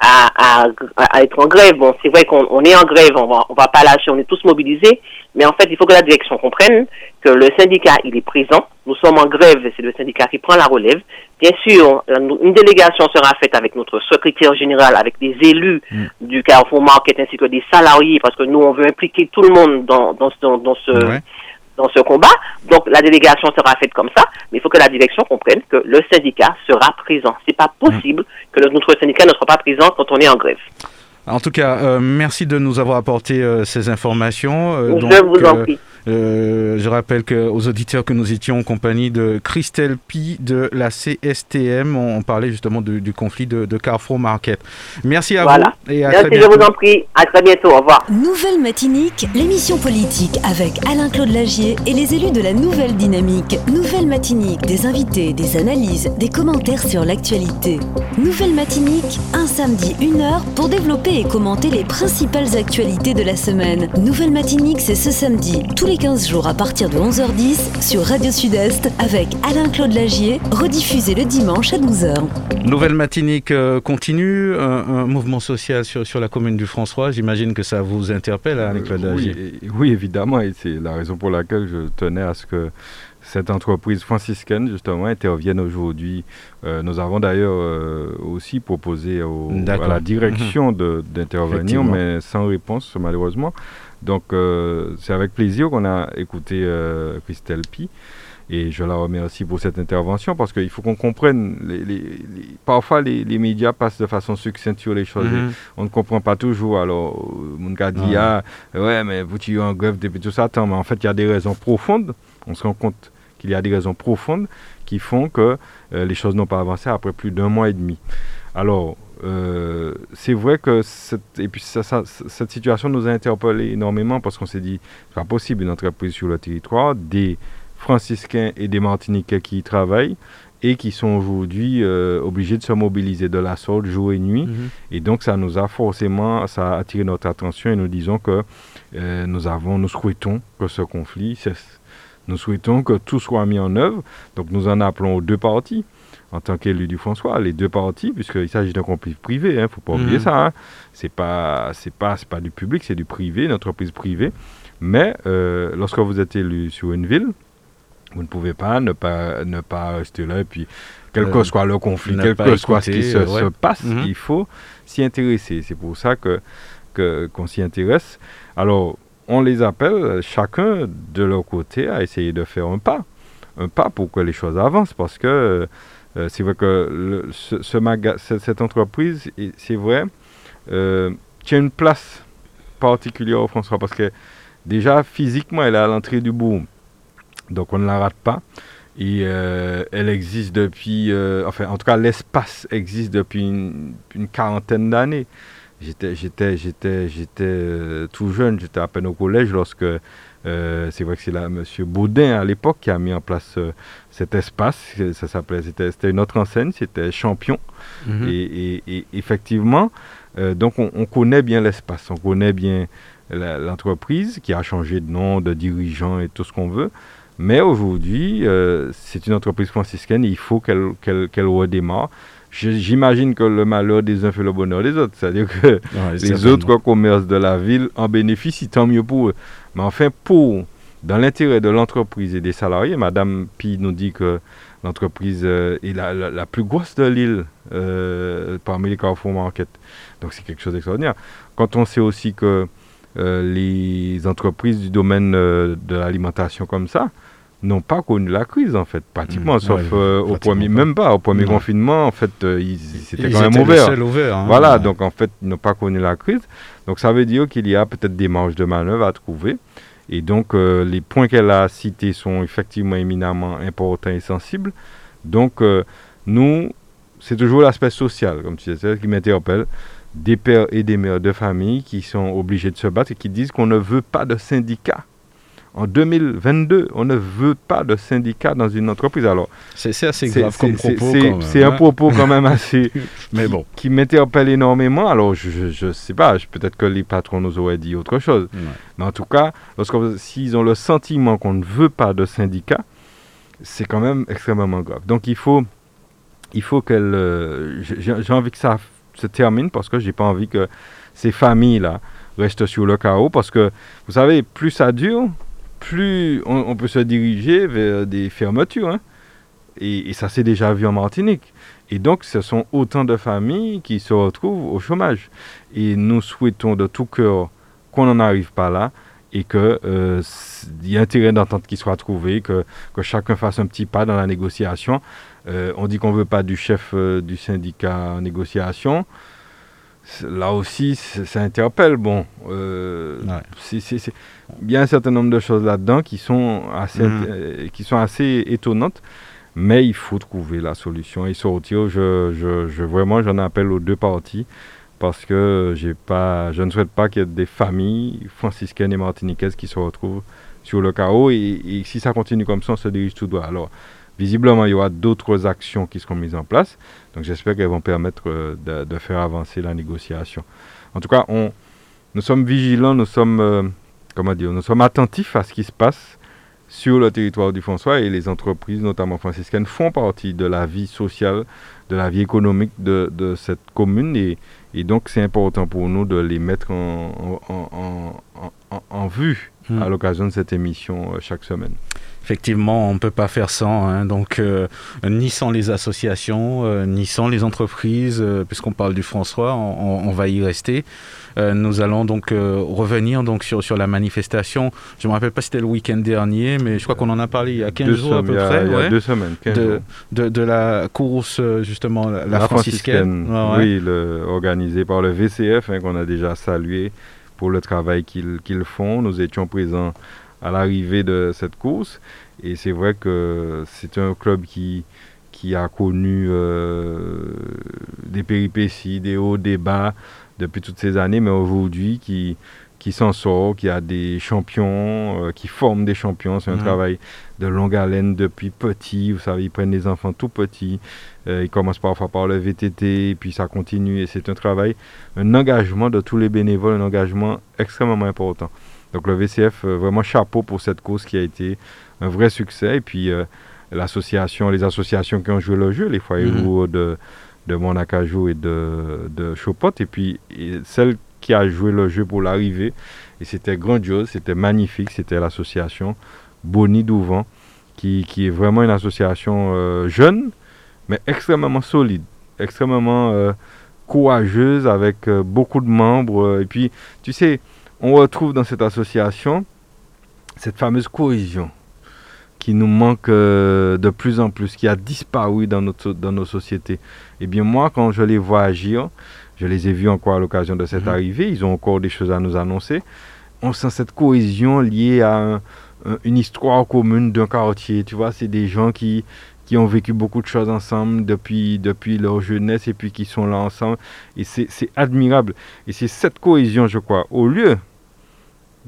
à, à, être en grève. Bon, c'est vrai qu'on est en grève, on va, on va pas lâcher, on est tous mobilisés, mais en fait, il faut que la direction comprenne que le syndicat, il est présent. Nous sommes en grève, c'est le syndicat qui prend la relève. Bien sûr, une délégation sera faite avec notre secrétaire général, avec des élus mm. du Carrefour Market ainsi que des salariés, parce que nous, on veut impliquer tout le monde dans, dans, dans, ce dans ce combat. Donc la délégation sera faite comme ça, mais il faut que la direction comprenne que le syndicat sera présent. C'est pas possible que notre syndicat ne soit pas présent quand on est en grève. En tout cas, euh, merci de nous avoir apporté euh, ces informations. Euh, Je vous en prie. Euh, je rappelle que, aux auditeurs que nous étions en compagnie de Christelle Pi de la CSTM. On, parlait justement du, conflit de, Carrefour Market. Merci à vous et à Merci, très bientôt. je vous en prie. À très bientôt. Au revoir. Nouvelle Matinique, l'émission politique avec Alain-Claude Lagier et les élus de la Nouvelle Dynamique. Nouvelle Matinique, des invités, des analyses, des commentaires sur l'actualité. Nouvelle Matinique, un samedi, une heure pour développer et commenter les principales actualités de la semaine. Nouvelle Matinique, c'est ce samedi, tous les 15 jours à partir de 11h10 sur Radio Sud-Est avec Alain-Claude Lagier, rediffusé le dimanche à 12h. Nouvelle matinique euh, continue, un, mouvement social sur, sur la commune du François. J'imagine que ça vous interpelle, Alain-Claude euh, Lagier. Oui, évidemment, et c'est la raison pour laquelle je tenais à ce que cette entreprise franciscaine, justement, intervienne aujourd'hui. Euh, nous avons d'ailleurs aussi proposé à la direction mhm. d'intervenir, mais sans réponse, malheureusement. Donc, euh, c'est avec plaisir qu'on a écouté euh, Christelle Pi. Et je la remercie pour cette intervention parce qu'il faut qu'on comprenne. Les, parfois, les, médias passent de façon succincte sur les choses. Mhm. On ne comprend pas toujours. Alors, mon gars dit ah, ouais, mais vous tuez en grève depuis tout ça. Attends, mais en fait, il y a des raisons profondes. On se rend compte qu'il y a des raisons profondes qui font que euh, les choses n'ont pas avancé après plus d'un mois et demi. Alors, euh, c'est vrai que cette, et puis cette situation nous a interpellés énormément parce qu'on s'est dit, c'est pas possible une entreprise sur le territoire, des franciscains et des martiniquais qui y travaillent et qui sont aujourd'hui euh, obligés de se mobiliser de la sorte jour et nuit. Mhm. Et donc ça nous a forcément, ça a attiré notre attention et nous disons que euh, nous avons, nous souhaitons que ce conflit cesse. Nous souhaitons que tout soit mis en œuvre. Donc nous en appelons aux deux parties en tant qu'élu du François, les deux parties, puisqu'il s'agit d'un conflit privé, il hein, ne faut pas oublier mhm. ça. Hein. Ce n'est pas, pas, pas du public, c'est du privé, une entreprise privée. Mais euh, lorsque vous êtes élu sur une ville, vous ne pouvez pas ne pas, ne pas rester là et puis, quel que euh, soit le conflit, quel que soit ce qui se, passe, mhm. il faut s'y intéresser. C'est pour ça que qu'on s'y intéresse. Alors, on les appelle chacun de leur côté à essayer de faire un pas. Un pas pour que les choses avancent parce que euh, c'est vrai que ce, cette entreprise, c'est vrai, euh, tient une place particulière au François parce que déjà physiquement, elle est à l'entrée du boom. Donc on ne la rate pas. Et euh, elle existe depuis, enfin en tout cas l'espace existe depuis une, quarantaine d'années. J'étais, j'étais, j'étais tout jeune, j'étais à peine au collège lorsque c'est vrai que c'est là M. Baudin à l'époque qui a mis en place cet espace. Ça s'appelait, c'était, une autre enseigne, c'était Champion. Mhm. Et, effectivement, euh, donc on, connaît bien l'espace, on connaît bien l'entreprise qui a changé de nom, de dirigeant et tout ce qu'on veut. Mais aujourd'hui, euh, c'est une entreprise franciscaine et il faut qu'elle, qu'elle, redémarre. j'imagine que le malheur des uns fait le bonheur des autres. C'est-à-dire que les autres commerces de la ville en bénéficient, tant mieux pour eux. Mais enfin, pour dans l'intérêt de l'entreprise et des salariés, Madame Pi nous dit que l'entreprise euh, est la, plus grosse de l'île euh, parmi les Carrefour Market. Donc c'est quelque chose d'extraordinaire. Quand on sait aussi que euh, les entreprises du domaine de l'alimentation comme ça n'ont pas connu la crise en fait, pratiquement, Mmh, sauf ouais, au premier, pas. même pas au premier confinement, en fait, euh, ils, c'était Ils quand même étaient le ouvert. seul ouvert, hein. Voilà, Ouais. donc en fait, ils n'ont pas connu la crise. Donc ça veut dire qu'il y a peut-être des marges de manœuvre à trouver. Et donc euh, les points qu'elle a cités sont effectivement éminemment importants et sensibles. Donc euh, nous, c'est toujours l'aspect social, comme tu disais, qui m'interpelle. Des pères et des mères de famille qui sont obligés de se battre et qui disent qu'on ne veut pas de syndicat. En 2022, on ne veut pas de syndicat dans une entreprise. Alors, C'est assez grave comme propos. c'est- un hein. propos quand même assez Mais bon. qui m'interpelle énormément. Alors, je ne sais pas, peut-être que les patrons nous auraient dit autre chose. Ouais. Mais en tout cas, s'ils ont le sentiment qu'on ne veut pas de syndicat, c'est quand même extrêmement grave. Donc, il faut, il faut qu'elle. euh, j'ai j'ai envie que ça se termine parce que j'ai pas envie que ces familles-là restent sur le chaos. Parce que, vous savez, plus ça dure, plus on, peut se diriger vers des fermetures. hein. Et, ça s'est déjà vu en Martinique. Et donc, ce sont autant de familles qui se retrouvent au chômage. Et nous souhaitons de tout cœur qu'on n'en arrive pas là et qu'il y a intérêt d'entente qui soit trouvé, que, que chacun fasse un petit pas dans la négociation. Euh, on dit qu'on ne veut pas du chef euh, du syndicat en négociation. Là aussi, ça interpelle. Bon, euh, Ouais. c'est- c'est- il y a un certain nombre de choses là-dedans qui sont assez, Mhm. euh, qui sont assez étonnantes. Mais il faut trouver la solution et sortir. Je, je, je- vraiment, j'en appelle aux deux parties parce que j'ai pas, je ne souhaite pas qu'il y ait des familles franciscaines et martiniquaises qui se retrouvent sur le chaos. Et, et si ça continue comme ça, on se dirige tout droit. Alors, visiblement, il y aura d'autres actions qui seront mises en place. Donc, j'espère qu'elles vont permettre euh, de, faire avancer la négociation. En tout cas, on, nous sommes vigilants, nous sommes, euh, comment dire, nous sommes attentifs à ce qui se passe sur le territoire du François et les entreprises, notamment franciscaines, font partie de la vie sociale, de la vie économique de, cette commune et, donc c'est important pour nous de les mettre en vue Hmm. à l'occasion de cette émission euh, chaque semaine. Effectivement, on ne peut pas faire sans. hein. donc, euh, ni sans les associations, euh, ni sans les entreprises, euh, puisqu'on parle du François, on, va y rester. Nous allons donc revenir donc sur, sur la manifestation. Je ne me rappelle pas si c'était le week-end dernier, mais je crois qu'on en a parlé il y a 15 Deux jours à peu a- près. il y a ouais, deux semaines, 15 de, jours. de, de la course, justement, la, la franciscaine. Ouais. Oui, le- organisée par le VCF, hein, qu'on a déjà salué pour le travail qu'ils qu'ils font. Nous étions présents à l'arrivée de cette course. Et c'est vrai que c'est un club qui, qui a connu euh, des péripéties, des hauts, des bas depuis toutes ces années, mais aujourd'hui qui, qui s'en sort, qui a des champions, euh, qui forme des champions. C'est un travail de longue haleine depuis petit. Vous savez, ils prennent les enfants tout petits. Euh, ils commencent parfois par le VTT, puis ça continue. Et c'est un travail, un engagement de tous les bénévoles, un engagement extrêmement important. Donc le VCF, euh, vraiment chapeau pour cette cause qui a été un vrai succès. Et puis euh, l'association, les associations qui ont joué le jeu, les foyers Mhm. ruraux de, de Monacajou et de, de Chopot, et puis et celle qui a joué le jeu pour l'arrivée. Et c'était grandiose, c'était magnifique, c'était l'association Boni Douvent, qui, qui est vraiment une association euh, jeune, mais extrêmement solide, extrêmement euh, courageuse, avec euh, beaucoup de membres. et puis, tu sais, on retrouve dans cette association cette fameuse cohésion qui nous manque de plus en plus, qui a disparu dans, notre, dans nos sociétés. Eh bien, moi, quand je les vois agir, je les ai vus encore à l'occasion de cette Mhm. arrivée, ils ont encore des choses à nous annoncer. On sent cette cohésion liée à un- une histoire commune d'un quartier. Tu vois, c'est des gens qui, qui ont vécu beaucoup de choses ensemble depuis, depuis leur jeunesse et puis qui sont là ensemble. Et c'est admirable. Et c'est cette cohésion, je crois, au lieu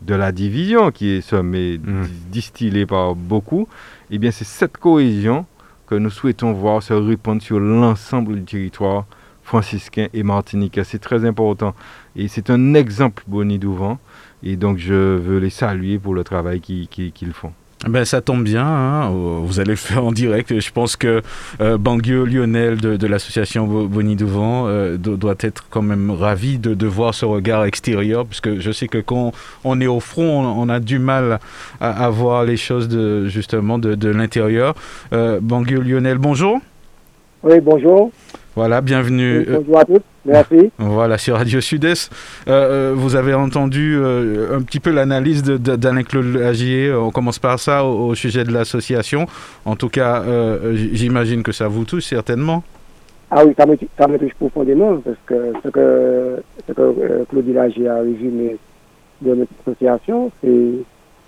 de la division qui est sommée, di- distillée par beaucoup, eh bien c'est cette cohésion que nous souhaitons voir se répandre sur l'ensemble du territoire franciscain et martiniquais. C'est très important. Et c'est un exemple, Bonnie Douvent. Et donc je veux les saluer pour le travail qu'ils font. Ben, ça tombe bien, hein, euh, vous allez le faire en direct. Je pense que euh, Banguio Lionel de, de l'association Bo- Boni Douvent euh, do- doit être quand même ravi de, de voir ce regard extérieur, puisque je sais que quand on est au front, on, on a du mal à, à voir les choses de, justement de, de l'intérieur. Euh, Banguio Lionel, bonjour. Oui, bonjour. Voilà, bienvenue. Bonjour à tous, merci. Voilà, sur Radio Sud-Est. vous avez entendu un petit peu l'analyse d'Alain-Claude Lagier. On commence par ça au, sujet de l'association. En tout cas, j'imagine que ça vous touche certainement. Ah oui, ça me, ça me touche profondément parce que ce que, ce que Claude Lagier a résumé de notre association, c'est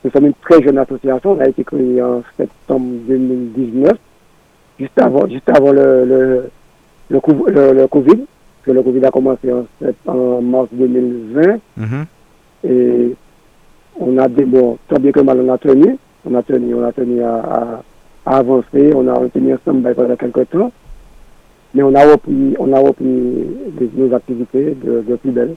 nous sommes une très jeune association. On a été créée en septembre 2019, juste avant, juste avant le, le, le, le, Covid. que le Covid a commencé en, mars 2020. Mm-hmm. Et on a des, bon, tant bien que mal, on a tenu. On a tenu, on a tenu à, à, avancer. On a tenu ensemble pendant quelques temps. Mais on a repris, on a repris nos activités de, de plus belle.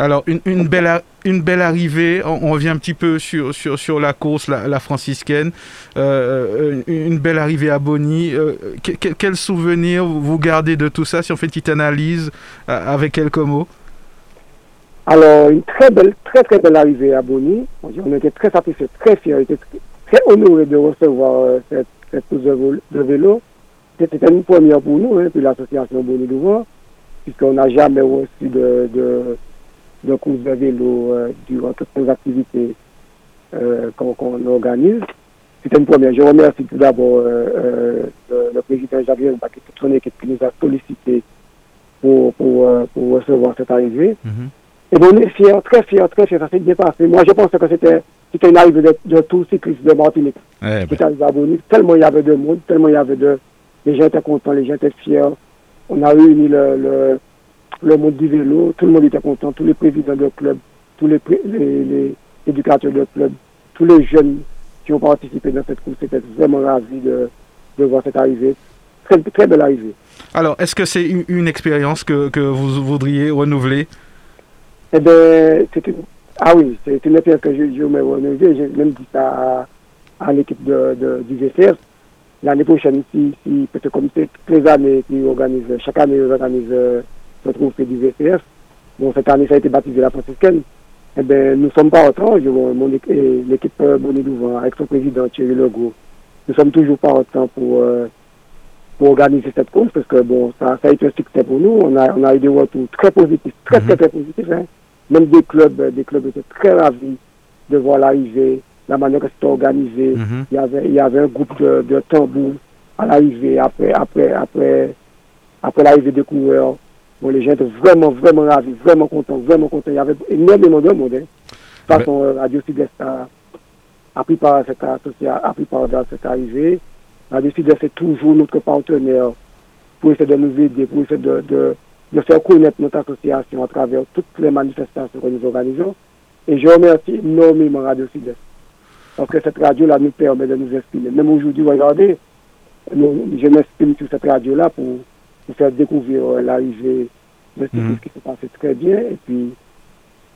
Alors, une, une, belle, une belle arrivée, on, revient un petit peu sur, sur, sur la course, la, franciscaine, euh, une, belle arrivée à Bonny. Euh, quel, souvenir vous gardez de tout ça, si on fait une petite analyse euh, avec quelques mots? Alors, une très belle, très très belle arrivée à Bonny. On était très satisfaits, très fiers, on était très honorés de recevoir cette, cette course de, vélo. C'était une première pour nous, hein, puis l'association Bonny Louvre, puisqu'on n'a jamais reçu de, de de course de vélo euh, durant toutes nos activités euh, qu'on organise. C'est une première. Je remercie tout d'abord euh, le, président Javier et toute son équipe qui nous a sollicité pour, pour, pour recevoir cette arrivée. Mm-hmm. Et bon, on est fiers, très fiers, très fiers, ça s'est bien passé. Moi, je pense que c'était une arrivée de, de tous les cyclistes de Martinique qui ben. à Bonny. Tellement il y avait de monde, tellement il y avait de... Les gens étaient contents, les gens étaient fiers. On a réuni le, le le monde du vélo, tout le monde était content, tous les présidents de club, tous les, les, éducateurs de club, tous les jeunes qui ont participé dans cette course étaient vraiment ravis de, de voir cette arrivée. Très, très belle arrivée. Alors, est-ce que c'est une, expérience que, que, vous voudriez renouveler? Eh bien, c'est une... Ah oui, c'est une expérience que je, je vais renouveler. J'ai même dit ça à, l'équipe de, de, du VCR. L'année prochaine, si, si peut-être comme c'est les années qui organisent, chaque année, ils organisent se trouve du VCF. Bon, cette année, ça a été baptisé la franciscaine. Eh bien, nous ne sommes pas autant. L'équipe euh, Bonnie avec son président Thierry Legault, nous sommes toujours pas autant pour, euh, pour organiser cette course parce que bon, ça, ça a été un succès pour nous. On a, on a eu des retours très positifs, très, très, très positifs. Hein. Même des clubs, des clubs étaient très ravis de voir l'arrivée, la manière que c'était organisé. Mhm. il, y avait, il y avait un groupe de, de tambours à l'arrivée, après, après, après, après l'arrivée des coureurs. Bon, les gens étaient vraiment, vraiment ravis, vraiment contents, vraiment contents. Il y avait énormément de monde. Hein. De toute façon, euh, Radio Sud-Est a, a, pris part à cette, a pris part à cette arrivée. Radio Sud-Est est toujours notre partenaire pour essayer de nous aider, pour essayer de, de, de faire connaître notre association à travers toutes les manifestations que nous organisons. Et je remercie énormément Radio Sud-Est. Parce que cette radio-là nous permet de nous exprimer. Même aujourd'hui, regardez, je m'exprime sur cette radio-là pour pour faire découvrir euh, l'arrivée de ce mhm. qui se passait très bien et puis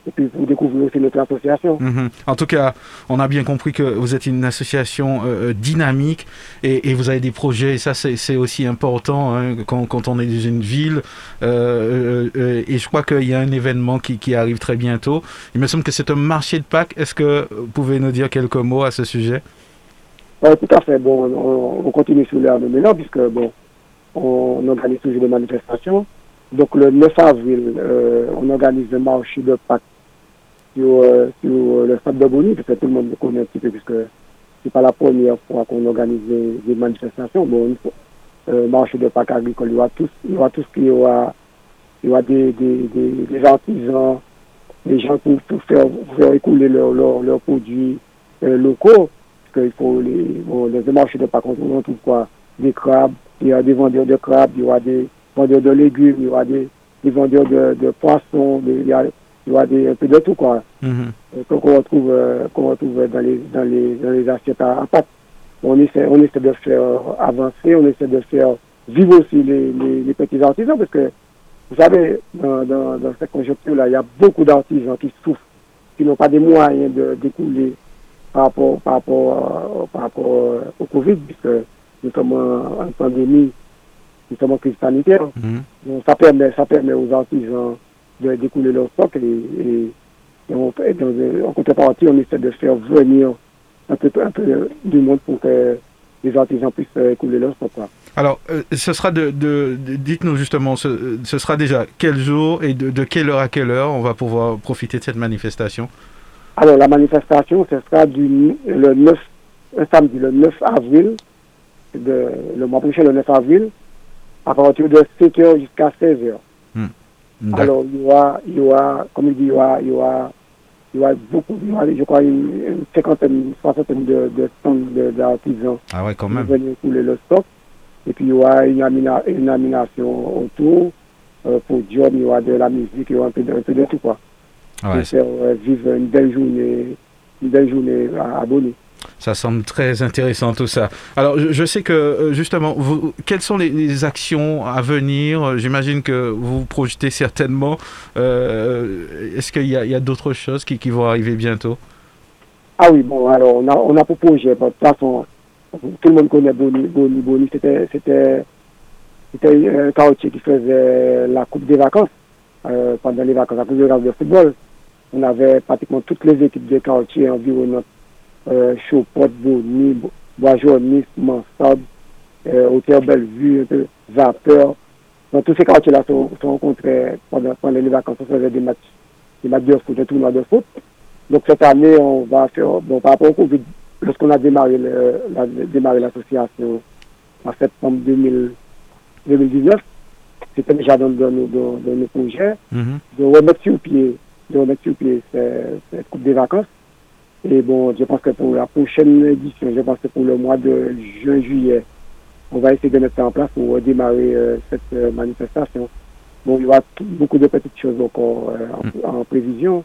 et puis pour découvrir aussi notre association. Mhm. En tout cas, on a bien compris que vous êtes une association euh, euh, dynamique et, vous avez des projets, et ça c'est aussi important hein, quand, quand, on est dans une ville. et je crois qu'il y a un événement qui, qui, arrive très bientôt. Il me semble que c'est un marché de Pâques. Est-ce que vous pouvez nous dire quelques mots à ce sujet? Tout à fait. Bon, on, continue sur l'air de maintenant, puisque bon, on organise toujours des manifestations. Donc le 9 avril, euh, on organise le marché de Pâques sur, euh, sur le stade de Bonny, parce que tout le monde le connaît un petit peu, puisque c'est pas la première fois qu'on organise des, manifestations. Bon, une euh, marché de Pâques agricole, il y aura tout, il y aura tout ce qu'il y aura, il y aura des, des, des, artisans, des gens pour, faire, faire écouler leurs leur, produits locaux, parce qu'il faut les, bon, les de Pâques, on trouve quoi? Des crabes, il y a des vendeurs de crabes, il y aura des vendeurs de légumes, il y aura des, vendeurs de, poissons, il, y aura des, un peu de tout, quoi. Mm-hmm. Qu'on retrouve, euh, retrouve dans les, dans les, dans les assiettes à, pâte. On essaie, on essaie de faire avancer, on essaie de faire vivre aussi les, les, petits artisans, parce que, vous savez, dans, dans, dans cette conjoncture-là, il y a beaucoup d'artisans qui souffrent, qui n'ont pas des moyens de découler par rapport, par rapport, euh, par rapport euh, au Covid, puisque sommes en, pandémie, en crise sanitaire. Mhm. ça, permet, ça permet aux artisans de découler leur stock et, et, on, en contrepartie, on essaie de faire venir un peu, un peu du monde pour que les artisans puissent écouler leur stock. Alors, ce sera de, dites-nous justement, ce, sera déjà quel jour et de, quelle heure à quelle heure on va pouvoir profiter de cette manifestation? Alors, la manifestation, ce sera du, le 9, un samedi, le 9 avril, de, le mois prochain, le 9 avril, à partir de 7h jusqu'à 16h. Hmm. Alors, il y, aura, il y aura, comme il dit, il y aura, il y aura, il y aura beaucoup, il y aura, je crois, une, cinquantaine, une soixantaine de, de stands d'artisans ah ouais, quand même. qui vont venir couler le stock. Et puis, il y aura une, une animation autour, euh, pour Dieu, il y aura de la musique, il y aura un peu de, un peu de tout, quoi. Ah ouais. faire euh, vivre une belle journée, une belle journée à, à ça semble très intéressant tout ça. Alors, je, sais que euh, justement, quelles sont les, actions à venir? J'imagine que vous vous projetez certainement. Euh, est-ce qu'il y a, d'autres choses qui, vont arriver bientôt? Ah oui, bon, alors on a, on a proposé, de toute façon, tout le monde connaît Boni. Boni, Boni c'était, un quartier qui faisait la Coupe des vacances euh, pendant les vacances, la Coupe des vacances de football. On avait pratiquement toutes les équipes des quartiers environnants euh, Chopot, Boni, Bois-Jaunis, Mansab, euh, Hôtel Bellevue, Vapeur. Donc tous ces quartiers-là sont, sont rencontrés pendant, pendant, les vacances, on faisait des matchs, des matchs de foot, des tournois de foot. Donc cette année, on va faire, bon, par rapport au Covid, lorsqu'on a démarré l'association en septembre 2019, c'était déjà dans, dans, nos, dans, nos projets, mm-hmm. de remettre sur pied, de remettre sur pied cette coupe des vacances. Et bon, je pense que pour la prochaine édition, je pense que pour le mois de juin-juillet, on va essayer de mettre ça en place pour démarrer euh, cette euh, manifestation. Bon, il y aura beaucoup de petites choses encore euh, en, mm. prévision.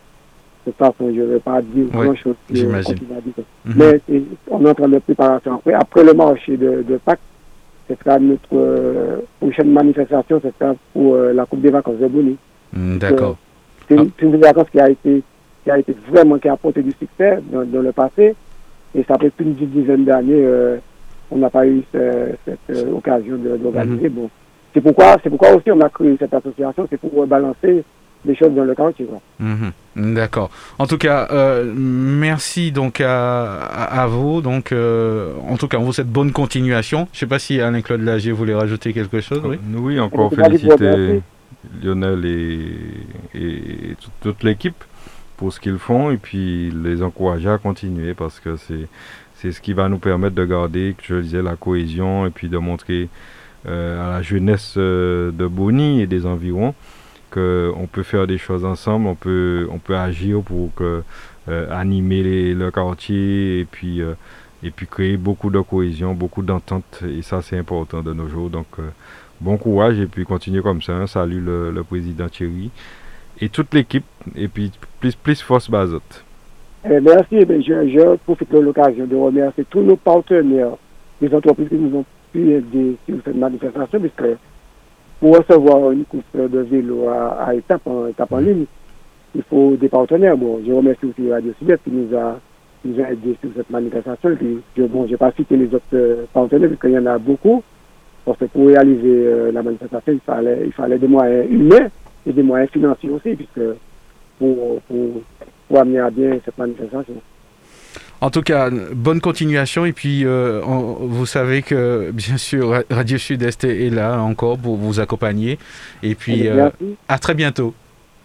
De toute façon, je ne vais pas dire grand-chose. J'imagine. Mm-hmm. Mais on est en train de préparer après. Après le marché de, de Pâques, ce sera notre prochaine manifestation, ce sera pour la Coupe des vacances de Boni. Mm, d'accord. C'est une, une vacances qui a été qui a été vraiment, qui a apporté du succès dans, le passé. Et ça fait plus d'une dizaine d'années, euh, on n'a pas eu cette euh, occasion d'organiser. Mhm. Bon. C'est pourquoi, c'est pourquoi aussi on a créé cette association, c'est pour balancer des choses dans le quartier. Mhm. D'accord. En tout cas, euh, merci donc à, vous. Donc, en tout cas, on vous souhaite bonne continuation. Je ne sais pas si Alain-Claude Lagier voulait rajouter quelque chose. Oui, oui encore féliciter Lionel et, et toute l'équipe pour ce qu'ils font et puis les encourager à continuer parce que c'est c'est ce qui va nous permettre de garder, je disais, la cohésion et puis de montrer euh, à la jeunesse euh, de Bonny et des environs qu'on peut faire des choses ensemble, on peut, on peut agir pour euh, animer le quartier et puis, et puis créer beaucoup de cohésion, beaucoup d'entente et ça c'est important de nos jours. Donc bon courage et puis continuer comme ça. Salut le, le président Thierry et toute l'équipe. Et puis, plus, plus force Bazot. Eh, merci. Eh je, je, profite de l'occasion de remercier tous nos partenaires, les entreprises qui nous ont pu aider sur cette manifestation, puisque pour recevoir une course de vélo à, à étape, en, étape en ligne, il faut des partenaires. Bon, je remercie aussi Radio sud qui nous a, nous a aidés sur cette manifestation. Et puis, je, bon, je vais pas citer les autres euh, partenaires, puisqu'il y en a beaucoup. Parce que pour réaliser euh, la manifestation, il fallait, il fallait des moyens humains et des moyens financiers aussi, puisque pour, pour, amener à bien cette manifestation. En tout cas, bonne continuation. Et puis, euh, vous savez que, bien sûr, Radio Sud-Est est là encore pour vous accompagner. Et puis, euh, à très bientôt.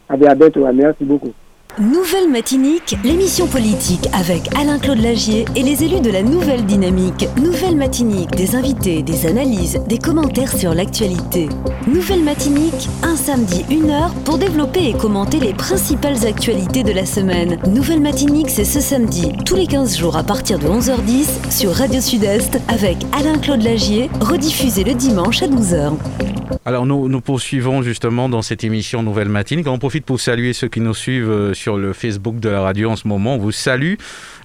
À bientôt. Merci beaucoup. Nouvelle Matinique, l'émission politique avec Alain-Claude Lagier et les élus de la Nouvelle Dynamique. Nouvelle Matinique, des invités, des analyses, des commentaires sur l'actualité. Nouvelle Matinique, un samedi, une heure pour développer et commenter les principales actualités de la semaine. Nouvelle Matinique, c'est ce samedi, tous les 15 jours à partir de 11h10 sur Radio Sud-Est avec Alain-Claude Lagier, rediffusé le dimanche à 12h. Alors nous, nous poursuivons justement dans cette émission Nouvelle Matinique. On profite pour saluer ceux qui nous suivent euh, sur le Facebook de la radio en ce moment. On vous salue.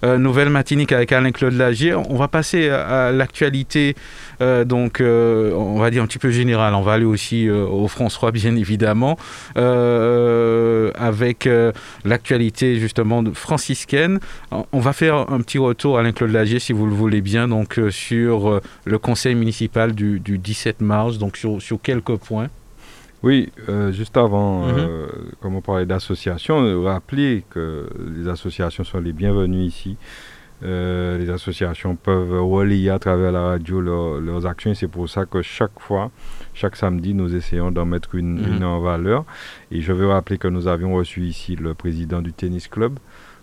Euh, nouvelle matinique avec Alain-Claude Lagier. On va passer à, l'actualité, euh, donc euh, on va dire un petit peu générale. On va aller aussi au François, bien évidemment, avec l'actualité justement franciscaine. On va faire un petit retour, Alain-Claude Lagier, si vous le voulez bien, donc sur le conseil municipal du, 17 mars, donc sur quelques points. Oui, euh, juste avant, mhm. euh, comme on parlait d'associations, rappeler que les associations sont les bienvenues ici. euh, les associations peuvent relayer à travers la radio leurs actions. C'est pour ça que chaque fois, chaque samedi, nous essayons d'en mettre une, mhm. une, en valeur. Et je veux rappeler que nous avions reçu ici le président du tennis club,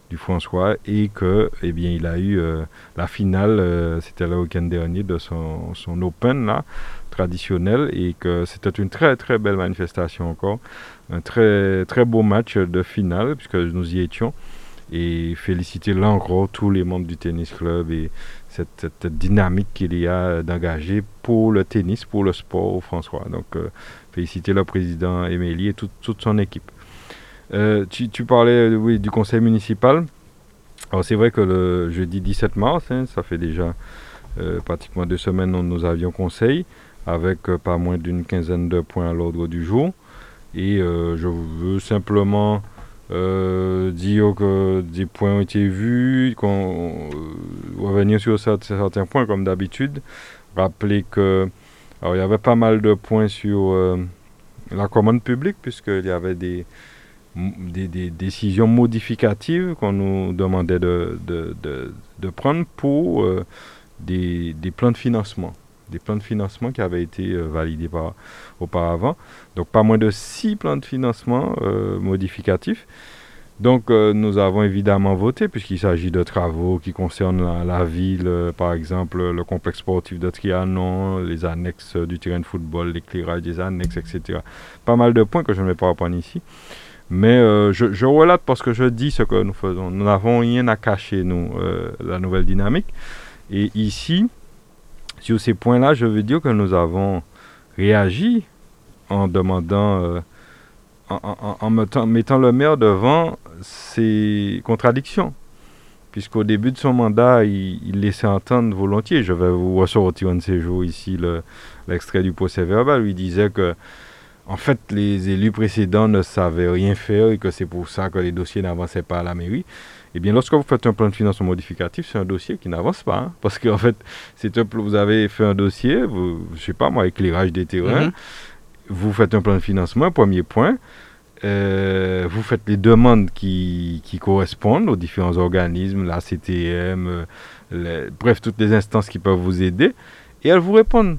du François, et que, eh bien, il a eu euh, la finale, euh, c'était le week-end dernier, de son, son Open là, traditionnel, et que c'était une très très belle manifestation encore, un très très beau match de finale puisque nous y étions et féliciter là tous les membres du tennis club et cette, dynamique qu'il y a d'engager pour le tennis, pour le sport François. Donc euh, féliciter le président Émilie et toute son équipe. Euh, tu, parlais oui, du conseil municipal. Alors c'est vrai que le jeudi 17 mars, hein, ça fait déjà euh, pratiquement deux semaines où nous avions conseil avec pas moins d'une quinzaine de points à l'ordre du jour. Et je veux simplement euh, dire que des points ont été vus, qu'on euh, revenir sur certains points comme d'habitude, rappeler que alors il y avait pas mal de points sur euh, la commande publique puisqu'il y avait des, décisions modificatives qu'on nous demandait de, prendre pour des plans de financement des plans de financement qui avaient été euh, validés par, auparavant. Donc pas moins de six plans de financement euh, modificatifs. Donc euh, nous avons évidemment voté puisqu'il s'agit de travaux qui concernent la, ville, par exemple le complexe sportif de Trianon, les annexes du terrain de football, l'éclairage des annexes, etc. Pas mal de points que je ne vais pas reprendre ici. Mais je, relate parce que je dis ce que nous faisons. Nous n'avons rien à cacher, nous, la nouvelle dynamique. Et ici, sur ces points-là, je veux dire que nous avons réagi en demandant, euh, en, mettant, le maire devant ses contradictions. Puisqu'au début de son mandat, il, laissait entendre volontiers, je vais vous ressortir un de ces jours ici l'extrait du procès verbal, il disait que en fait, les élus précédents ne savaient rien faire et que c'est pour ça que les dossiers n'avançaient pas à la mairie. Eh bien, lorsque vous faites un plan de financement modificatif, c'est un dossier qui n'avance pas. Hein. parce qu'en fait, c'est vous avez fait un dossier, vous, je sais pas moi, éclairage des terrains, mhm. vous faites un plan de financement, premier point. Euh, vous faites les demandes qui, correspondent aux différents organismes, la CTM, euh, bref, toutes les instances qui peuvent vous aider, et elles vous répondent.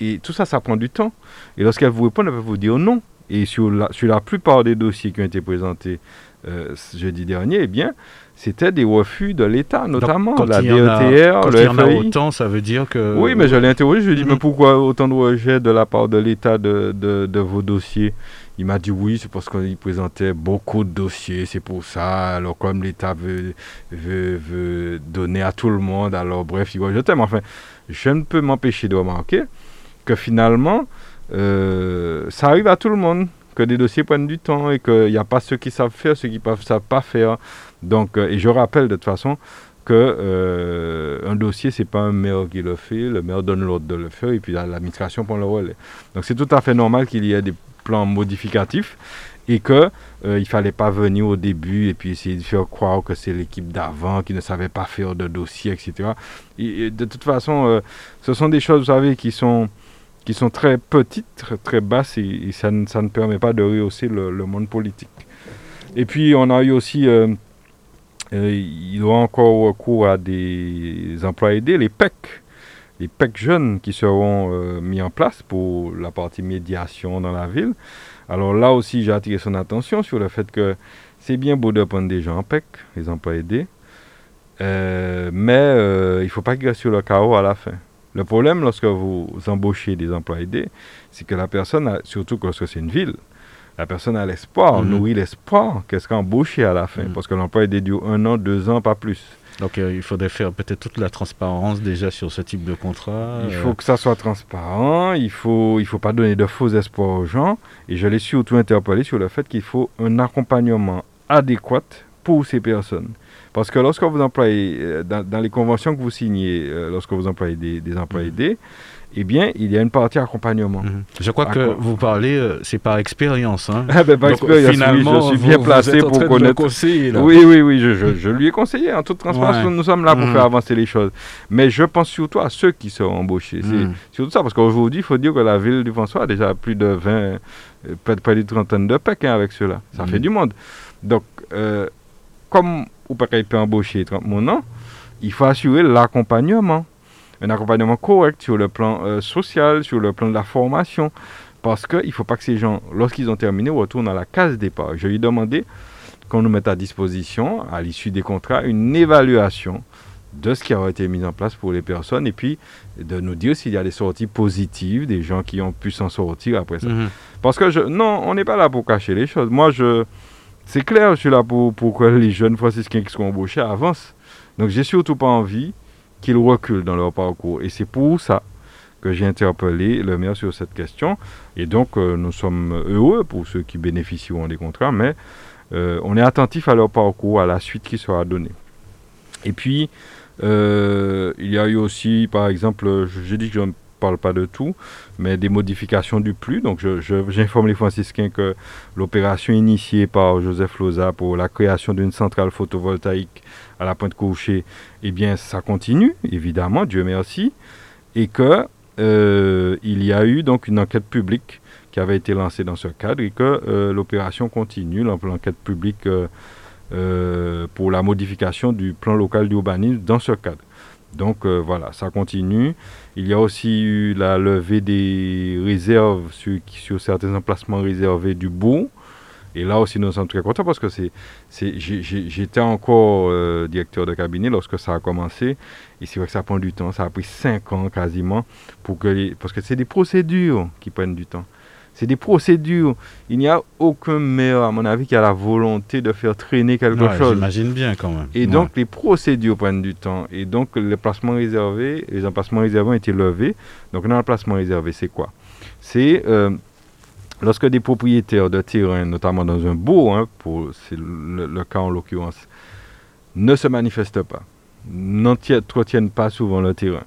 Et tout ça, ça prend du temps. Et lorsqu'elles vous répondent, elles peuvent vous dire non. Et sur la, sur la plupart des dossiers qui ont été présentés euh, jeudi dernier, eh bien, c'était des refus de l'État, notamment la DETR, quand le il y en a autant, ça veut dire que... Oui, mais je l'ai interrogé, je lui ai dit, mais mhm. pourquoi autant de rejets de la part de l'État de, de, vos dossiers? Il m'a dit, oui, c'est parce qu'il présentait beaucoup de dossiers, c'est pour ça. Alors, comme l'État veut, veut, veut, donner à tout le monde, alors bref, il jeter. Mais enfin, je ne peux m'empêcher de remarquer que finalement, euh, ça arrive à tout le monde que des dossiers prennent du temps et qu'il n'y a pas ceux qui savent faire, ceux qui ne savent pas faire. Donc, euh, et je rappelle de toute façon que euh, un dossier, c'est pas un maire qui le fait, le maire donne l'ordre de le faire et puis l'administration prend le relais. Donc c'est tout à fait normal qu'il y ait des plans modificatifs et que euh, il fallait pas venir au début et puis essayer de faire croire que c'est l'équipe d'avant qui ne savait pas faire de dossier, etc. Et, de toute façon, ce sont des choses, vous savez, qui sont qui sont très petites, très, basses, et, ça, ne permet pas de rehausser le, monde politique. Et puis, on a eu aussi, euh, euh, il doit encore recours à des emplois aidés, les PEC, les PEC jeunes qui seront euh, mis en place pour la partie médiation dans la ville. Alors là aussi, j'ai attiré son attention sur le fait que c'est bien beau de prendre des gens en PEC, les emplois aidés, mais il ne faut pas qu'il sur le chaos à la fin. Le problème lorsque vous embauchez des emplois aidés, c'est que la personne, surtout lorsque c'est une ville, la personne a l'espoir, mhm. nourrit l'espoir qu'est-ce qu'embaucher à la fin. Mhm. Parce que l'emploi aidé dure un an, deux ans, pas plus. Donc euh, il faudrait faire peut-être toute la transparence déjà sur ce type de contrat. Il faut que ça soit transparent, il ne faut, il faut pas donner de faux espoirs aux gens. Et je l'ai surtout interpellé sur le fait qu'il faut un accompagnement adéquat pour ces personnes. Parce que lorsque vous employez, euh, dans, les conventions que vous signez, euh, lorsque vous employez des, des emplois aidés, eh bien, il y a une partie accompagnement. Mhm. Je crois que vous parlez, euh, c'est par expérience. Hein. Ah ben, par expérience, finalement, je suis bien placé pour connaître. Oui, oui, oui, je, je, lui ai conseillé. En toute transparence, nous sommes là pour mhm. faire avancer les choses. Mais je pense surtout à ceux qui seront embauchés. C'est mhm. surtout ça, parce qu'aujourd'hui, il faut dire que la ville du François a déjà plus de 20, peut-être près d'une trentaine de PEC hein, avec cela. Ça fait du monde. Donc, comme ou pas qu'il peut embaucher 30 mon il faut assurer l'accompagnement, un accompagnement correct sur le plan euh, social, sur le plan de la formation, parce qu'il ne faut pas que ces gens, lorsqu'ils ont terminé, retournent à la case départ. Je lui ai demandé qu'on nous mette à disposition, à l'issue des contrats, une évaluation de ce qui a été mis en place pour les personnes et puis de nous dire s'il y a des sorties positives, des gens qui ont pu s'en sortir après ça. Mhm. Parce que je, non, on n'est pas là pour cacher les choses. Moi, je, c'est clair, je suis là pour, pour les jeunes franciscains qui sont embauchés avancent. Donc, j'ai surtout pas envie qu'ils reculent dans leur parcours. Et c'est pour ça que j'ai interpellé le maire sur cette question. Et donc, euh, nous sommes heureux pour ceux qui bénéficieront des contrats, mais euh, on est attentif à leur parcours, à la suite qui sera donnée. Et puis, euh, il y a eu aussi, par exemple, j'ai dit que parle pas de tout, mais des modifications du plus. Donc, j'informe les franciscains que l'opération initiée par Joseph Loza pour la création d'une centrale photovoltaïque à la Pointe Couchée, eh bien, ça continue, évidemment, Dieu merci, et que euh, il y a eu donc une enquête publique qui avait été lancée dans ce cadre et que euh, l'opération continue, l'enquête publique euh, pour la modification du plan local d'urbanisme dans ce cadre. Donc voilà, ça continue. Il y a aussi eu la levée des réserves sur, certains emplacements réservés du bourg. Et là aussi, nous sommes très contents parce que c'est, j'étais encore euh, directeur de cabinet lorsque ça a commencé. Et c'est vrai que ça prend du temps. Ça a pris cinq ans quasiment pour que parce que c'est des procédures qui prennent du temps. C'est des procédures. Il n'y a aucun maire, à mon avis, qui a la volonté de faire traîner quelque chose. J'imagine bien quand même. Et donc, les procédures prennent du temps. Et donc, les placements réservés, les emplacements réservés ont été levés. Donc, dans l'emplacement réservé, c'est quoi? C'est euh, lorsque des propriétaires de terrain, notamment dans un bourg, hein, c'est le, cas en l'occurrence, ne se manifestent pas, n'entretiennent pas souvent le terrain,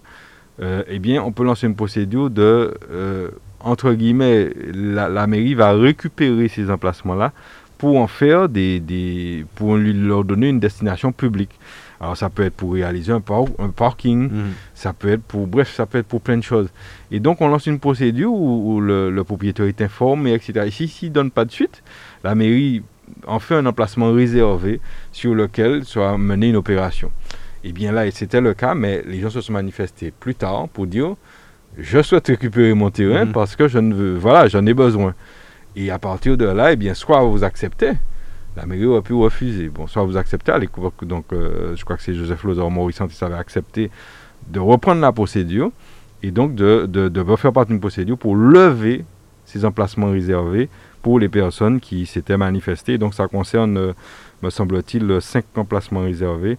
euh, eh bien, on peut lancer une procédure de euh, entre guillemets, la, mairie va récupérer ces emplacements-là pour en faire des, des, pour lui leur donner une destination publique. Alors ça peut être pour réaliser un, un parking, mhm. ça peut être pour, bref, ça peut être pour plein de choses. Et donc on lance une procédure où, le, propriétaire est informé, etc. Et s'il ne donne pas de suite, la mairie en fait un emplacement réservé sur lequel sera menée une opération. Et bien là, c'était le cas, mais les gens se sont manifestés plus tard pour dire je souhaite récupérer mon terrain mhm. parce que je ne veux, voilà, j'en ai besoin. Et à partir de là, eh bien, soit vous acceptez, la mairie aurait pu refuser. Bon, soit vous acceptez à l'époque, donc euh, je crois que c'est Joseph Lozor Maurice qui avait accepté de reprendre la procédure et donc de, de, de faire partie d'une procédure pour lever ces emplacements réservés pour les personnes qui s'étaient manifestées. Donc ça concerne, euh, me semble-t-il, cinq emplacements réservés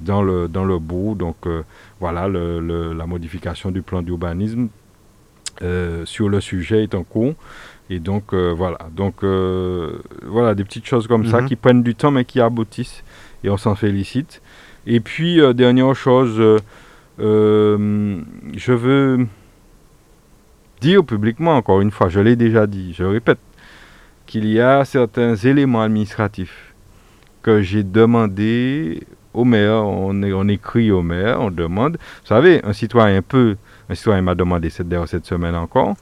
dans le, dans le bout. Donc euh, voilà, le, la modification du plan d'urbanisme euh, sur le sujet est en cours. Et donc euh, voilà, donc voilà des petites choses comme ça mhm. qui prennent du temps mais qui aboutissent et on s'en félicite. Et puis dernière chose, je veux dire publiquement encore une fois, je l'ai déjà dit, je répète, qu'il y a certains éléments administratifs que j'ai demandé au maire, on, on, écrit au maire, on demande. Vous savez, un citoyen peut, un citoyen m'a demandé cette, cette semaine encore,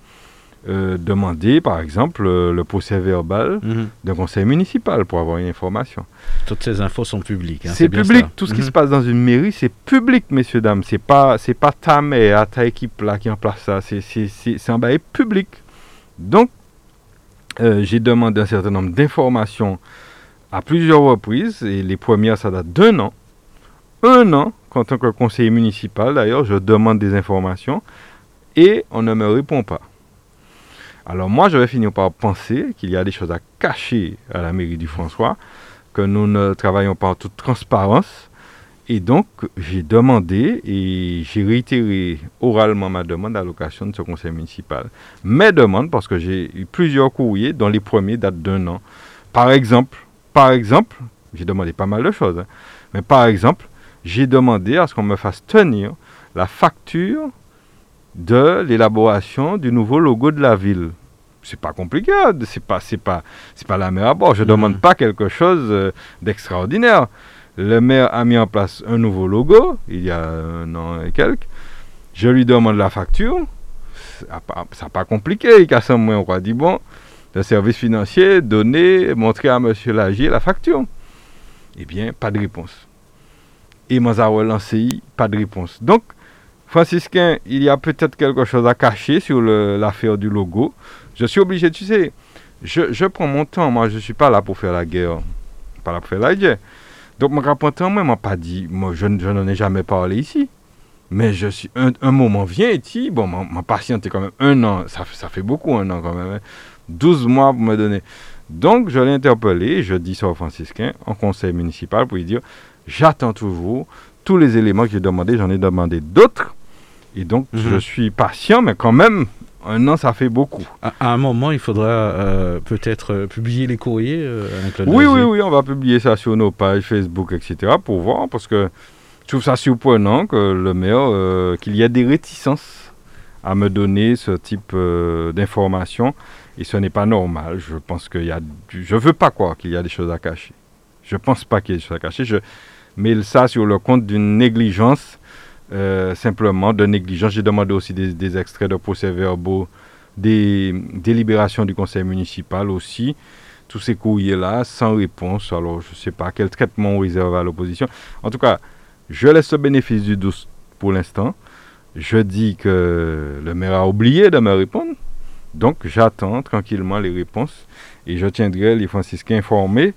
euh, demander par exemple le procès verbal mhm. d'un conseil municipal pour avoir une information. Toutes ces infos sont publiques. Hein, c'est public. Tout ce qui se mhm. passe dans une mairie, c'est public, messieurs dames. C'est pas c'est pas ta mère, ta équipe là qui en place ça. C'est un bail public. Donc euh, j'ai demandé un certain nombre d'informations à plusieurs reprises, et les premières, ça date d'un an. Un an, en tant que conseiller municipal, d'ailleurs, je demande des informations et on ne me répond pas. Alors moi, je vais finir par penser qu'il y a des choses à cacher à la mairie du François, que nous ne travaillons pas en toute transparence. Et donc, j'ai demandé et j'ai réitéré oralement ma demande à l'occasion de ce conseil municipal. Mes demandes, parce que j'ai eu plusieurs courriers, dont les premiers datent d'un an. Par exemple, par exemple, j'ai demandé pas mal de choses, hein, mais par exemple, j'ai demandé à ce qu'on me fasse tenir la facture de l'élaboration du nouveau logo de la ville. C'est pas compliqué, hein, c'est pas c'est pas c'est pas la mer à bord. Je ne demande pas quelque chose euh, d'extraordinaire. Le maire a mis en place un nouveau logo il y a un an et quelques. Je lui demande la facture. Ça n'a pas compliqué. Il casse un. On dit bon, le service financier, donner, montrer à M. Lagier la facture. Eh bien, pas de réponse. Et moi, relancé, pas de réponse. Donc, franciscain, il y a peut-être quelque chose à cacher sur l'affaire du logo. Je suis obligé, tu sais, je, je, prends mon temps. Moi, je ne suis pas là pour faire la guerre. Pas là pour faire la guerre. Donc, mon rapporteur, moi, m'a pas dit. Moi, je, je n'en ai jamais parlé ici. Mais je suis, un, moment vient, et bon, ma, patiente est quand même un an. Ça, ça fait beaucoup, un an quand même. 12 hein. mois pour me donner. Donc, je l'ai interpellé, je dis ça au franciscain, en conseil municipal, pour lui dire j'attends toujours tous les éléments que j'ai demandé, j'en ai demandé d'autres. Et donc, mhm. je suis patient, mais quand même, un an, ça fait beaucoup. À, un moment, il faudra euh, peut-être euh, publier les courriers euh, Oui, oui, oui, on va publier ça sur nos pages Facebook, etc., pour voir, parce que je trouve ça surprenant que le maire, qu'il y ait des réticences à me donner ce type d'informations, et ce n'est pas normal. Je pense qu'il y a. Je veux pas croire qu'il y a des choses à cacher. Je pense pas qu'il y ait des choses à cacher. Je mets ça sur le compte d'une négligence, euh, simplement de négligence. J'ai demandé aussi des, extraits de procès-verbaux, des délibérations du conseil municipal aussi. Tous ces courriers-là, sans réponse. Alors, je ne sais pas quel traitement on réserve à l'opposition. En tout cas, je laisse le bénéfice du doute pour l'instant. Je dis que le maire a oublié de me répondre. Donc, j'attends tranquillement les réponses et je tiendrai les franciscains informés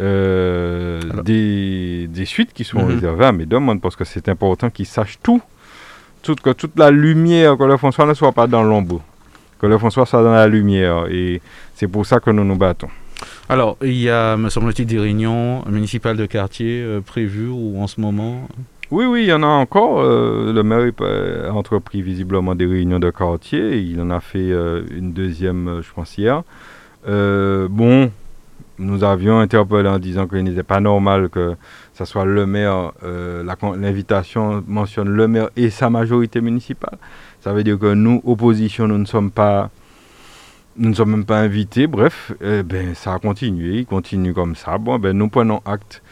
euh, des, suites qui seront mhm. réservées à mes demandes parce que c'est important qu'ils sachent tout, tout, que toute la lumière, que le François ne soit pas dans l'ombre, que le François soit dans la lumière et c'est pour ça que nous nous battons. Alors, il y a, me semble-t-il, des réunions municipales de quartier euh, prévues ou en ce moment? Oui, oui, il y en a encore. Euh, le maire a entrepris visiblement des réunions de quartier. Il en a fait une deuxième, je pense, hier. bon, nous avions interpellé en disant qu'il n'était pas normal que ce soit le maire, euh, l'invitation mentionne le maire et sa majorité municipale. Ça veut dire que nous, opposition, nous ne sommes pas, nous ne sommes même pas invités. Bref, eh ben, ça a continué, il continue comme ça. Bon, ben, nous prenons acte.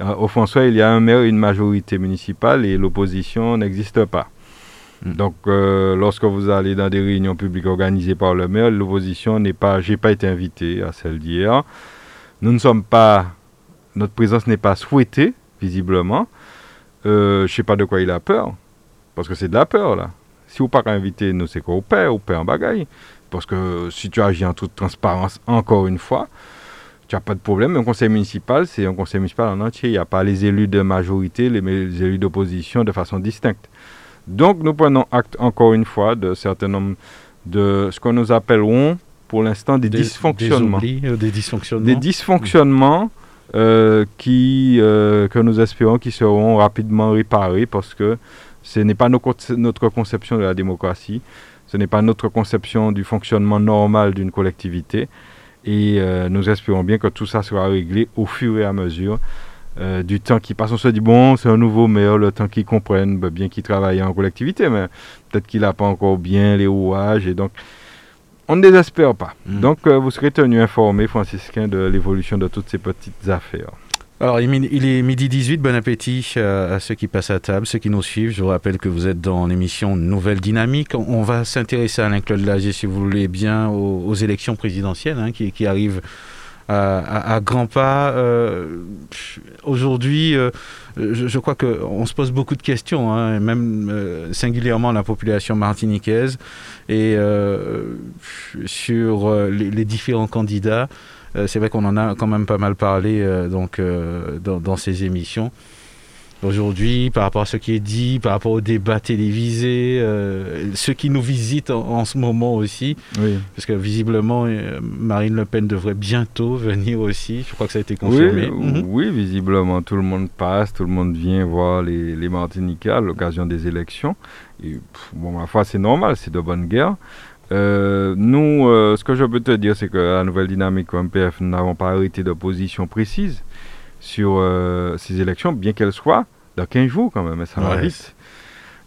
Euh, au François, il y a un maire et une majorité municipale et l'opposition n'existe pas. Hmm. Donc, euh, lorsque vous allez dans des réunions publiques organisées par le maire, l'opposition n'est pas, j'ai pas été invité à celle d'hier nous ne sommes pas, notre présence n'est pas souhaitée, visiblement. Euh, je ne sais pas de quoi il a peur, parce que c'est de la peur, là. Si vous pas invité, nous, c'est qu'on perd, ou perd en bagaille. Parce que si tu agis en toute transparence, encore une fois, tu n'as pas de problème. Un conseil municipal, c'est un conseil municipal en entier. Il n'y a pas les élus de majorité, les, les élus d'opposition de façon distincte. Donc, nous prenons acte, encore une fois, de certains nombres de ce que nous appellerons pour l'instant des, dysfonctionnements. Euh, des, dysfonctionnements. Des dysfonctionnements euh, qui, euh, que nous espérons qui seront rapidement réparés parce que ce n'est pas notre conception de la démocratie, ce n'est pas notre conception du fonctionnement normal d'une collectivité. Et nous espérons bien que tout ça sera réglé au fur et à mesure du temps qui passe. On se dit, bon, c'est un nouveau maire, le temps qu'il comprenne, ben, bien qu'il travaille en collectivité, mais peut-être qu'il n'a pas encore bien les rouages. Et donc, on ne désespère pas. Hmm. Donc, euh, vous serez tenu informé, franciscain, de l'évolution de toutes ces petites affaires. Alors, il est midi 18, bon appétit à ceux qui passent à table, ceux qui nous suivent. Je vous rappelle que vous êtes dans l'émission Nouvelle Dynamique. On va s'intéresser à Alain-Claude Lagier, si vous voulez bien, aux, élections présidentielles hein, qui, arrivent à, grands pas. Euh, aujourd'hui, euh, je, crois qu'on se pose beaucoup de questions, hein, même euh, singulièrement la population martiniquaise, et sur les, différents candidats. C'est vrai qu'on en a quand même pas mal parlé donc, dans ces émissions aujourd'hui, par rapport à ce qui est dit, par rapport au débat télévisé, euh, ceux qui nous visitent en, ce moment aussi. Parce que visiblement, euh, Marine Le Pen devrait bientôt venir aussi. Je crois que ça a été confirmé. Oui, mhm. visiblement, tout le monde passe, tout le monde vient voir les, les Martiniquais à l'occasion des élections. Et, bon, ma foi, c'est normal, c'est de bonne guerre. Euh, nous, ce que je peux te dire, c'est que la nouvelle dynamique au MPF, nous n'avons pas arrêté de position précise sur ces élections, bien qu'elles soient dans 15 jours quand même, ça va vite.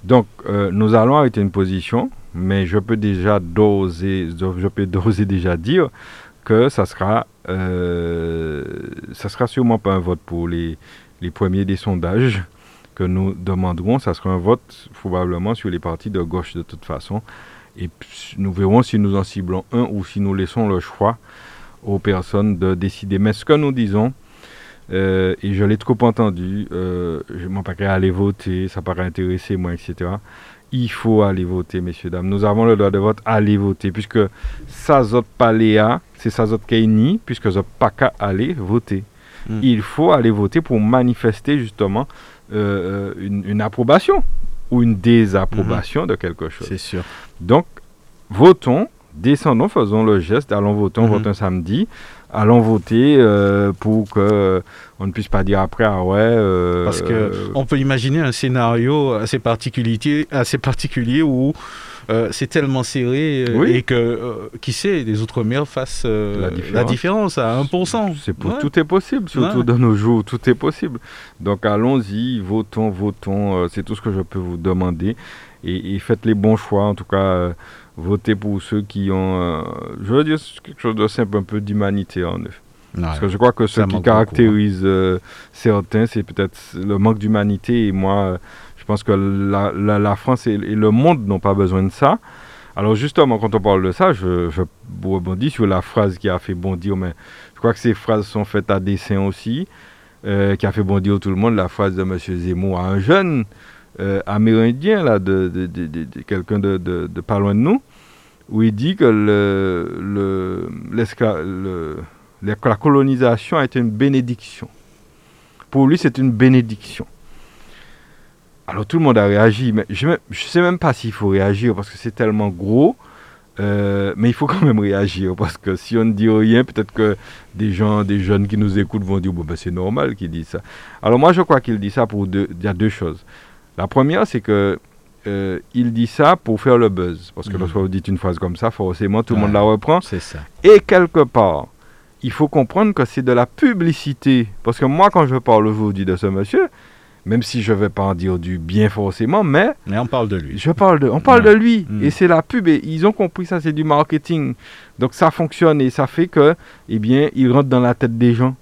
Donc, euh, nous allons arrêter une position, mais je peux déjà doser, je peux doser déjà dire que ça sera, euh, ça sera sûrement pas un vote pour les, les premiers des sondages que nous demanderons. Ça sera un vote probablement sur les partis de gauche de toute façon. Et nous verrons si nous en ciblons un ou si nous laissons le choix aux personnes de décider. Mais ce que nous disons, euh, et je l'ai trop entendu. Euh, je m'en pas aller voter, ça paraît intéresser moi, etc. Il faut aller voter, messieurs, dames. Nous avons le droit de vote, aller voter, puisque ça zot paléa, c'est ça zot ni, puisque zot pas qu'à aller voter. Hmm. Il faut aller voter pour manifester justement euh, une, approbation ou une désapprobation hmm. de quelque chose. C'est sûr. Donc, votons, descendons, faisons le geste, allons voter, vote un samedi allons voter euh, pour que euh, on ne puisse pas dire après ah ouais euh, parce que on peut imaginer un scénario assez particulier assez particulier où c'est tellement serré et que qui sait les outre mer fassent la différence. à 1%. C'est tout est possible surtout dans nos jours tout est possible. Donc allons-y votons votons c'est tout ce que je peux vous demander et, et faites les bons choix en tout cas voter pour ceux qui ont, euh, je veux dire, quelque chose de simple, un peu d'humanité en eux. Parce que je crois que ce qui caractérise euh, certains, c'est peut-être le manque d'humanité. Et moi, pense que la, France et, le monde n'ont pas besoin de ça. Alors justement, quand on parle de ça, je, rebondis sur la phrase qui a fait bondir, mais je crois que ces phrases sont faites à dessein aussi, euh, qui a fait bondir tout le monde, la phrase de M. Zemmour à un jeune euh, amérindien, là, de, quelqu'un de, pas loin de nous, où il dit que la colonisation a été une bénédiction. Pour lui, c'est une bénédiction. Alors tout le monde a réagi, mais je ne sais même pas s'il faut réagir parce que c'est tellement gros. Euh, mais il faut quand même réagir parce que si on ne dit rien, peut-être que des gens, des jeunes qui nous écoutent vont dire bon ben c'est normal qu'il dise ça. Alors moi je crois qu'il dit ça pour deux, il y a deux choses. La première, c'est que euh, il dit ça pour faire le buzz. Parce que mhm. lorsque vous dites une phrase comme ça, forcément, tout le monde la reprend. C'est ça. Et quelque part, il faut comprendre que c'est de la publicité. Parce que moi, quand je parle aujourd'hui de ce monsieur, même si je ne vais pas en dire du bien forcément, mais... Mais on parle de lui. Je parle de, on parle de lui. Mhm. Et c'est la pub. Et ils ont compris ça, c'est du marketing. Donc ça fonctionne et ça fait que, eh bien, il rentre dans la tête des gens.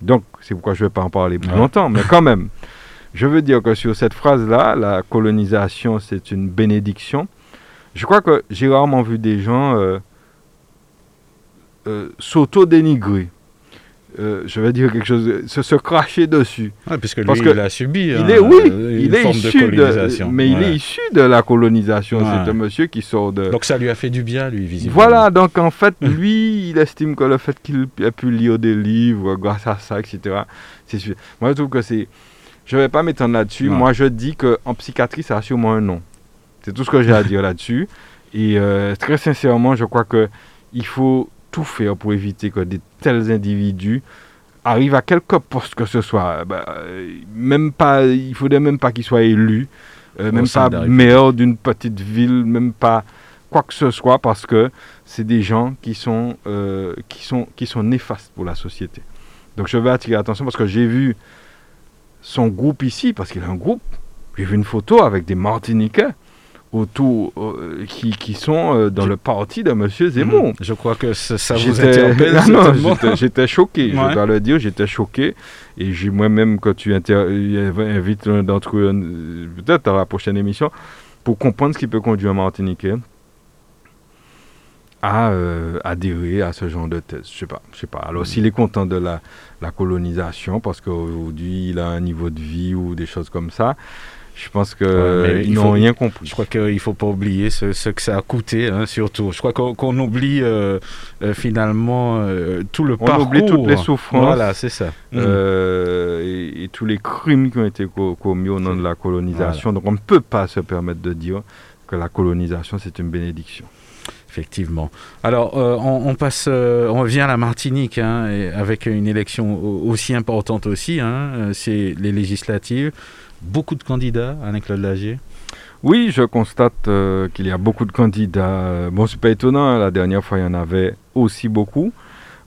Donc, c'est pourquoi je ne vais pas en parler plus longtemps, mais quand même. Je veux dire que sur cette phrase-là, la colonisation, c'est une bénédiction. Je crois que j'ai rarement vu des gens euh, euh, s'auto-dénigrer. Euh, je vais dire quelque chose, se, se cracher dessus. puisque lui, Parce il a subi il hein, est, oui, il est issu de, mais il est issu de la colonisation. C'est un monsieur qui sort de. Donc ça lui a fait du bien, lui, visiblement. Voilà, donc en fait, lui, il estime que le fait qu'il ait pu lire des livres grâce à ça, etc. C'est Moi, je trouve que c'est je ne vais pas m'étendre là-dessus. Moi, je dis qu'en psychiatrie, ça a sûrement un nom. C'est tout ce que j'ai à dire là-dessus. Et euh, très sincèrement, je crois qu'il faut tout faire pour éviter que de tels individus arrivent à quelque poste que ce soit. Bah, même pas, il ne faudrait même pas qu'ils soient élus, euh, même pas maire d'une petite ville, même pas quoi que ce soit, parce que c'est des gens qui sont, euh, qui, sont, qui sont néfastes pour la société. Donc je vais attirer l'attention parce que j'ai vu son groupe ici, parce qu'il a un groupe. J'ai vu une photo avec des Martiniquais autour euh, qui, qui, sont euh, dans le parti de M. Zemmour. Mhm. Je crois que ça, vous interpelle. j'étais choqué, je dois le dire, j'étais choqué. Et moi-même, quand tu invites l'un d'entre eux, euh, peut-être dans la prochaine émission, pour comprendre ce qui peut conduire un Martiniquais à euh, adhérer à ce genre de thèse. Je sais pas, je sais pas. Alors s'il est content de la, la colonisation parce qu'aujourd'hui il a un niveau de vie ou des choses comme ça, je pense qu'ils n'ont rien compris. Je crois qu'il ne faut pas oublier ce, que ça a coûté, hein, surtout. Je crois qu'on oublie euh, euh, finalement tout le parcours. On oublie toutes les souffrances. Voilà, c'est ça. Et, tous les crimes qui ont été commis au nom de la colonisation. Donc on ne peut pas se permettre de dire que la colonisation, c'est une bénédiction. Effectivement. Alors, euh, on, passe, euh, on revient à la Martinique, hein, avec une élection aussi importante aussi, hein, euh, c'est les législatives. Beaucoup de candidats, Alain-Claude Lagier? Oui, je constate qu'il y a beaucoup de candidats. Bon, c'est pas étonnant, hein, la dernière fois, il y en avait aussi beaucoup.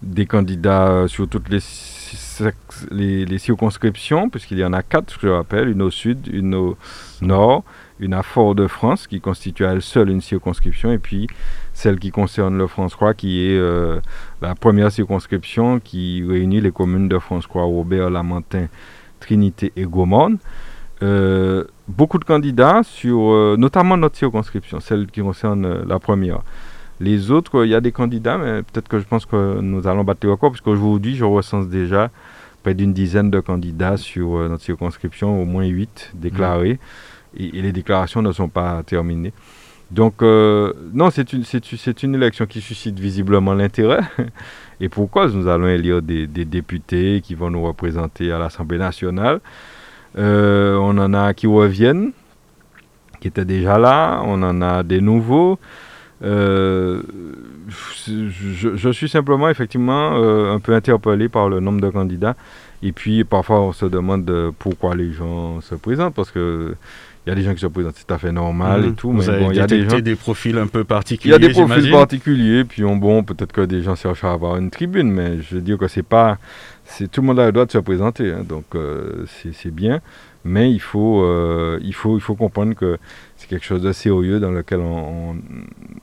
Des candidats sur toutes les, les, circonscriptions, puisqu'il y en a quatre, je rappelle, une au sud, une au nord, une à Fort-de-France, qui constitue à elle seule une circonscription, et puis celle qui concerne le France-Croix, qui est euh, la première circonscription qui réunit les communes de France-Croix, Robert, Lamentin, Trinité et Gaumont. Euh, beaucoup de candidats sur euh, notamment notre circonscription, celle qui concerne la première. Les autres, il y a des candidats, mais peut-être que je pense que nous allons battre le record, puisqu'aujourd'hui, je recense déjà près d'une dizaine de candidats sur notre circonscription, au moins huit déclarés, et, et les déclarations ne sont pas terminées. Donc, euh, non, c'est une, c'est, une élection qui suscite visiblement l'intérêt. Et pourquoi nous allons élire des, des députés qui vont nous représenter à l'Assemblée nationale? Euh, on en a qui reviennent, qui étaient déjà là. On en a des nouveaux. Euh, je, je suis simplement, effectivement, un peu interpellé par le nombre de candidats. Et puis, parfois, on se demande pourquoi les gens se présentent. Parce que il y a des gens qui se présentent tout à fait normal et Mhm. tout, Vous mais bon, il y a des gens. des profils un peu Il y particuliers. a des profils particuliers, puis on, bon, peut-être que des gens cherchent à avoir une tribune, mais je veux dire que c'est pas, c'est tout le monde a le droit de se présenter, hein, donc euh, c'est c'est bien, mais il faut, euh, il faut, il faut comprendre que c'est quelque chose de sérieux dans lequel on, on,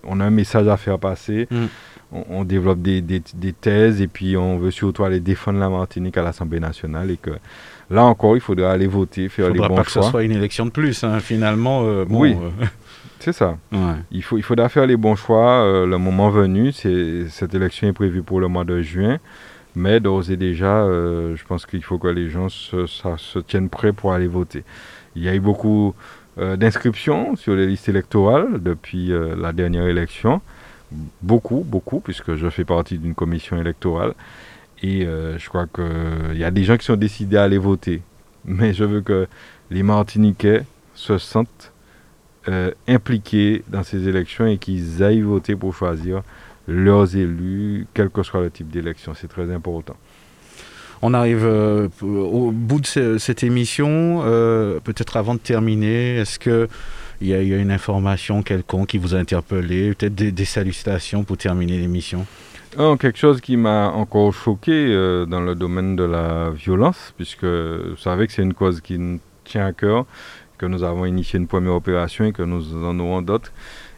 on a un message à faire passer. Mm. On, on développe des, des, des thèses et puis on veut surtout aller défendre la Martinique à l'Assemblée nationale et que là encore il faudra aller voter, faire Il les faudra bons pas que ce choix. soit une élection de plus, hein, finalement. euh, bon, Oui. euh, C'est ça. ouais. Il, faut, il faudra faire les bons choix euh, le moment venu. Cette élection est prévue pour le mois de juin. Mais d'ores et déjà, je pense qu'il faut que les gens se, ça- se tiennent prêts pour aller voter. Il y a eu beaucoup d'inscriptions sur les listes électorales depuis la dernière élection. Beaucoup, beaucoup, puisque je fais partie d'une commission électorale. Et euh, je crois qu'il y a des gens qui sont décidés à aller voter. Mais je veux que les Martiniquais se sentent euh, impliqués dans ces élections et qu'ils aillent voter pour choisir leurs élus, quel que soit le type d'élection. C'est très important. On arrive euh, au bout de ce- cette émission. Peut-être avant de terminer, est-ce que il y, y a une information quelconque qui vous a interpellé? Peut-être des salutations pour terminer l'émission? Quelque chose qui m'a encore choqué euh, dans le domaine de la violence, puisque vous savez que c'est une cause qui nous tient à cœur, que nous avons initié une première opération et que nous en aurons d'autres.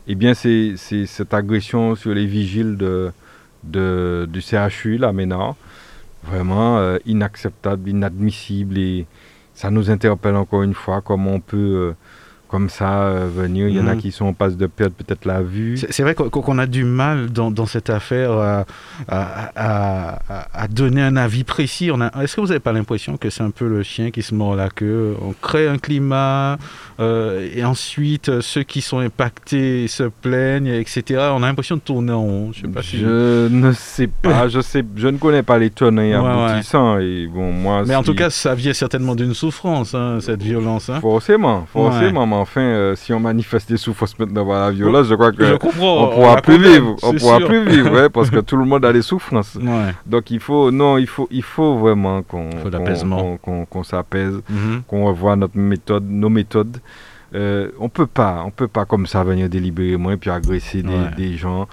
Eh bien, c'est cette agression sur les vigiles du CHU, la MENA, vraiment euh, inacceptable, inadmissible et ça nous interpelle encore une fois comment on peut euh, comme ça euh, venir. Il y en a Mhm. qui sont en passe de perdre peut-être la vue. C'est vrai qu'on a du mal dans, dans cette affaire à, à- à- à- à donner un avis précis. Est-ce que vous n'avez pas l'impression que c'est un peu le chien qui se mord la queue? On crée un climat euh, et ensuite euh, ceux qui sont impactés se plaignent, etc. On a l'impression de tourner en rond. Je sais pas si... Je ne sais pas, je sais, je ne connais pas les tenants et Ouais, ouais. aboutissants et bon moi. Mais en tout cas, ça vient certainement d'une souffrance, hein, cette violence. hein. forcément, forcément, mais enfin, euh, si on manifeste des souffrances maintenant par la violence, je crois que Je on pourra plus vivre, on pourra sûr. plus vivre, ouais, parce que tout le monde a des souffrances. Ouais. Donc il faut, non, il faut, il faut vraiment qu'on, Faut qu'on- qu'on, qu'on- qu'on s'apaise, Mhm. qu'on revoie notre méthode, nos méthodes. Euh, on peut pas, on peut pas comme ça venir délibérément et puis agresser des, Ouais. des gens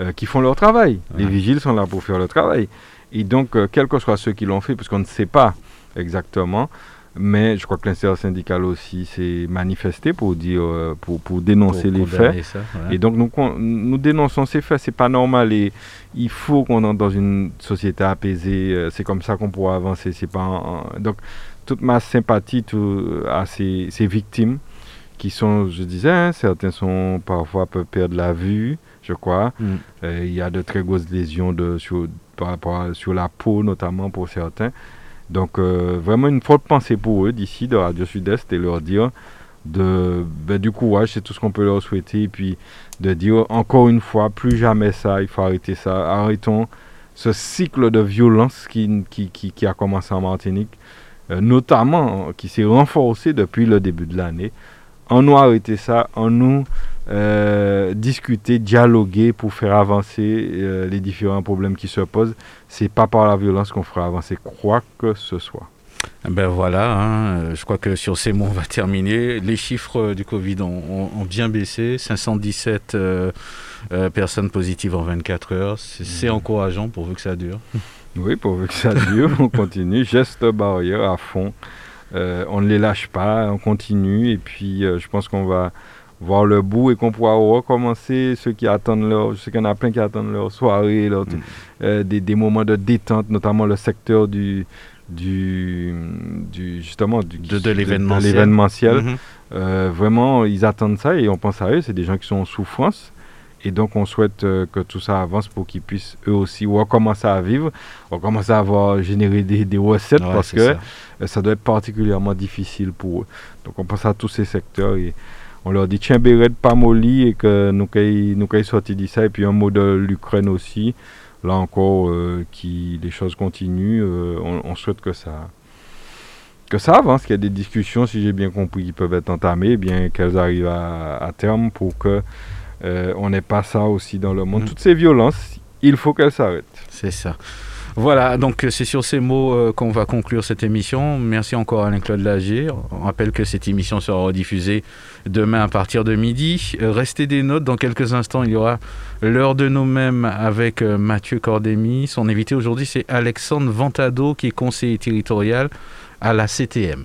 euh, qui font leur travail. Les vigiles sont là pour faire le travail. Et donc, euh, quels que soient ceux qui l'ont fait, parce qu'on ne sait pas exactement, mais je crois que l'intersyndical aussi s'est manifesté pour dire, euh, pour, pour dénoncer Pour les faits. ça. Et donc nous, nous dénonçons ces faits, c'est pas normal et il faut qu'on entre dans une société apaisée, euh, c'est comme ça qu'on pourra avancer, c'est pas en- donc toute ma sympathie tout, à ces, ces victimes qui sont, je disais, hein, certains sont parfois peuvent perdre la vue, je crois. Mm. Euh, il y a de très grosses lésions de, sur, par rapport à- sur la peau notamment pour certains. Donc euh, vraiment une forte pensée pour eux d'ici de Radio Sud-Est et leur dire de, ben, du courage, c'est tout ce qu'on peut leur souhaiter. Et puis de dire encore une fois, plus jamais ça, il faut arrêter ça. Arrêtons ce cycle de violence qui, qui, qui, a commencé en Martinique, euh, notamment qui s'est renforcé depuis le début de l'année. En nous arrêter ça, en nous euh, discuter, dialoguer pour faire avancer euh, les différents problèmes qui se posent. C'est pas par la violence qu'on fera avancer quoi que ce soit. Ben voilà, hein, je crois que sur ces mots, on va terminer. Les chiffres euh, du Covid ont, ont- ont bien baissé. 517 euh, euh, personnes positives en 24 heures. C'est Mhm. encourageant pourvu que ça dure. Oui, pourvu que ça dure, on continue. Geste barrière à fond. On ne les lâche pas, on continue. Et puis, je pense qu'on va voir le bout et qu'on pourra recommencer ceux qui attendent leur. Je sais qu'il y en a plein qui attendent leur soirée, leur- Mm. euh, des, des moments de détente, notamment le secteur du. Du, du justement du, De- de l'événementiel. Mhm. Euh, vraiment, ils attendent ça et on pense à eux. C'est des gens qui sont en souffrance Et donc, on souhaite que tout ça avance pour qu'ils puissent eux aussi recommencer à vivre, recommencer à avoir généré des, des recettes parce que ça. doit être particulièrement difficile pour eux. Donc, on pense à tous ces secteurs et on leur dit tiens, béret pas molli et que nous nous sorti de ça. Et puis, un mot de l'Ukraine aussi. Là encore, qui les choses continuent. On, on souhaite que ça que ça avance, qu'il y a des discussions, si j'ai bien compris, qui peuvent être entamées, bien qu'elles arrivent à, terme pour que euh, on n'ait pas ça aussi dans le monde. Mm. Toutes ces violences, il faut qu'elles s'arrêtent. C'est ça. Voilà, donc c'est sur ces mots euh, qu'on va conclure cette émission. Merci encore Alain-Claude Lagier. On rappelle que cette émission sera rediffusée demain à partir de midi. Euh, restez des notes, dans quelques instants, il y aura l'heure de nos mêmes avec Mathieu Cordémy. Son invité aujourd'hui, c'est Alexandre Ventado, qui est conseiller territorial à la CTM.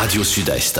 Radio Sud-Est.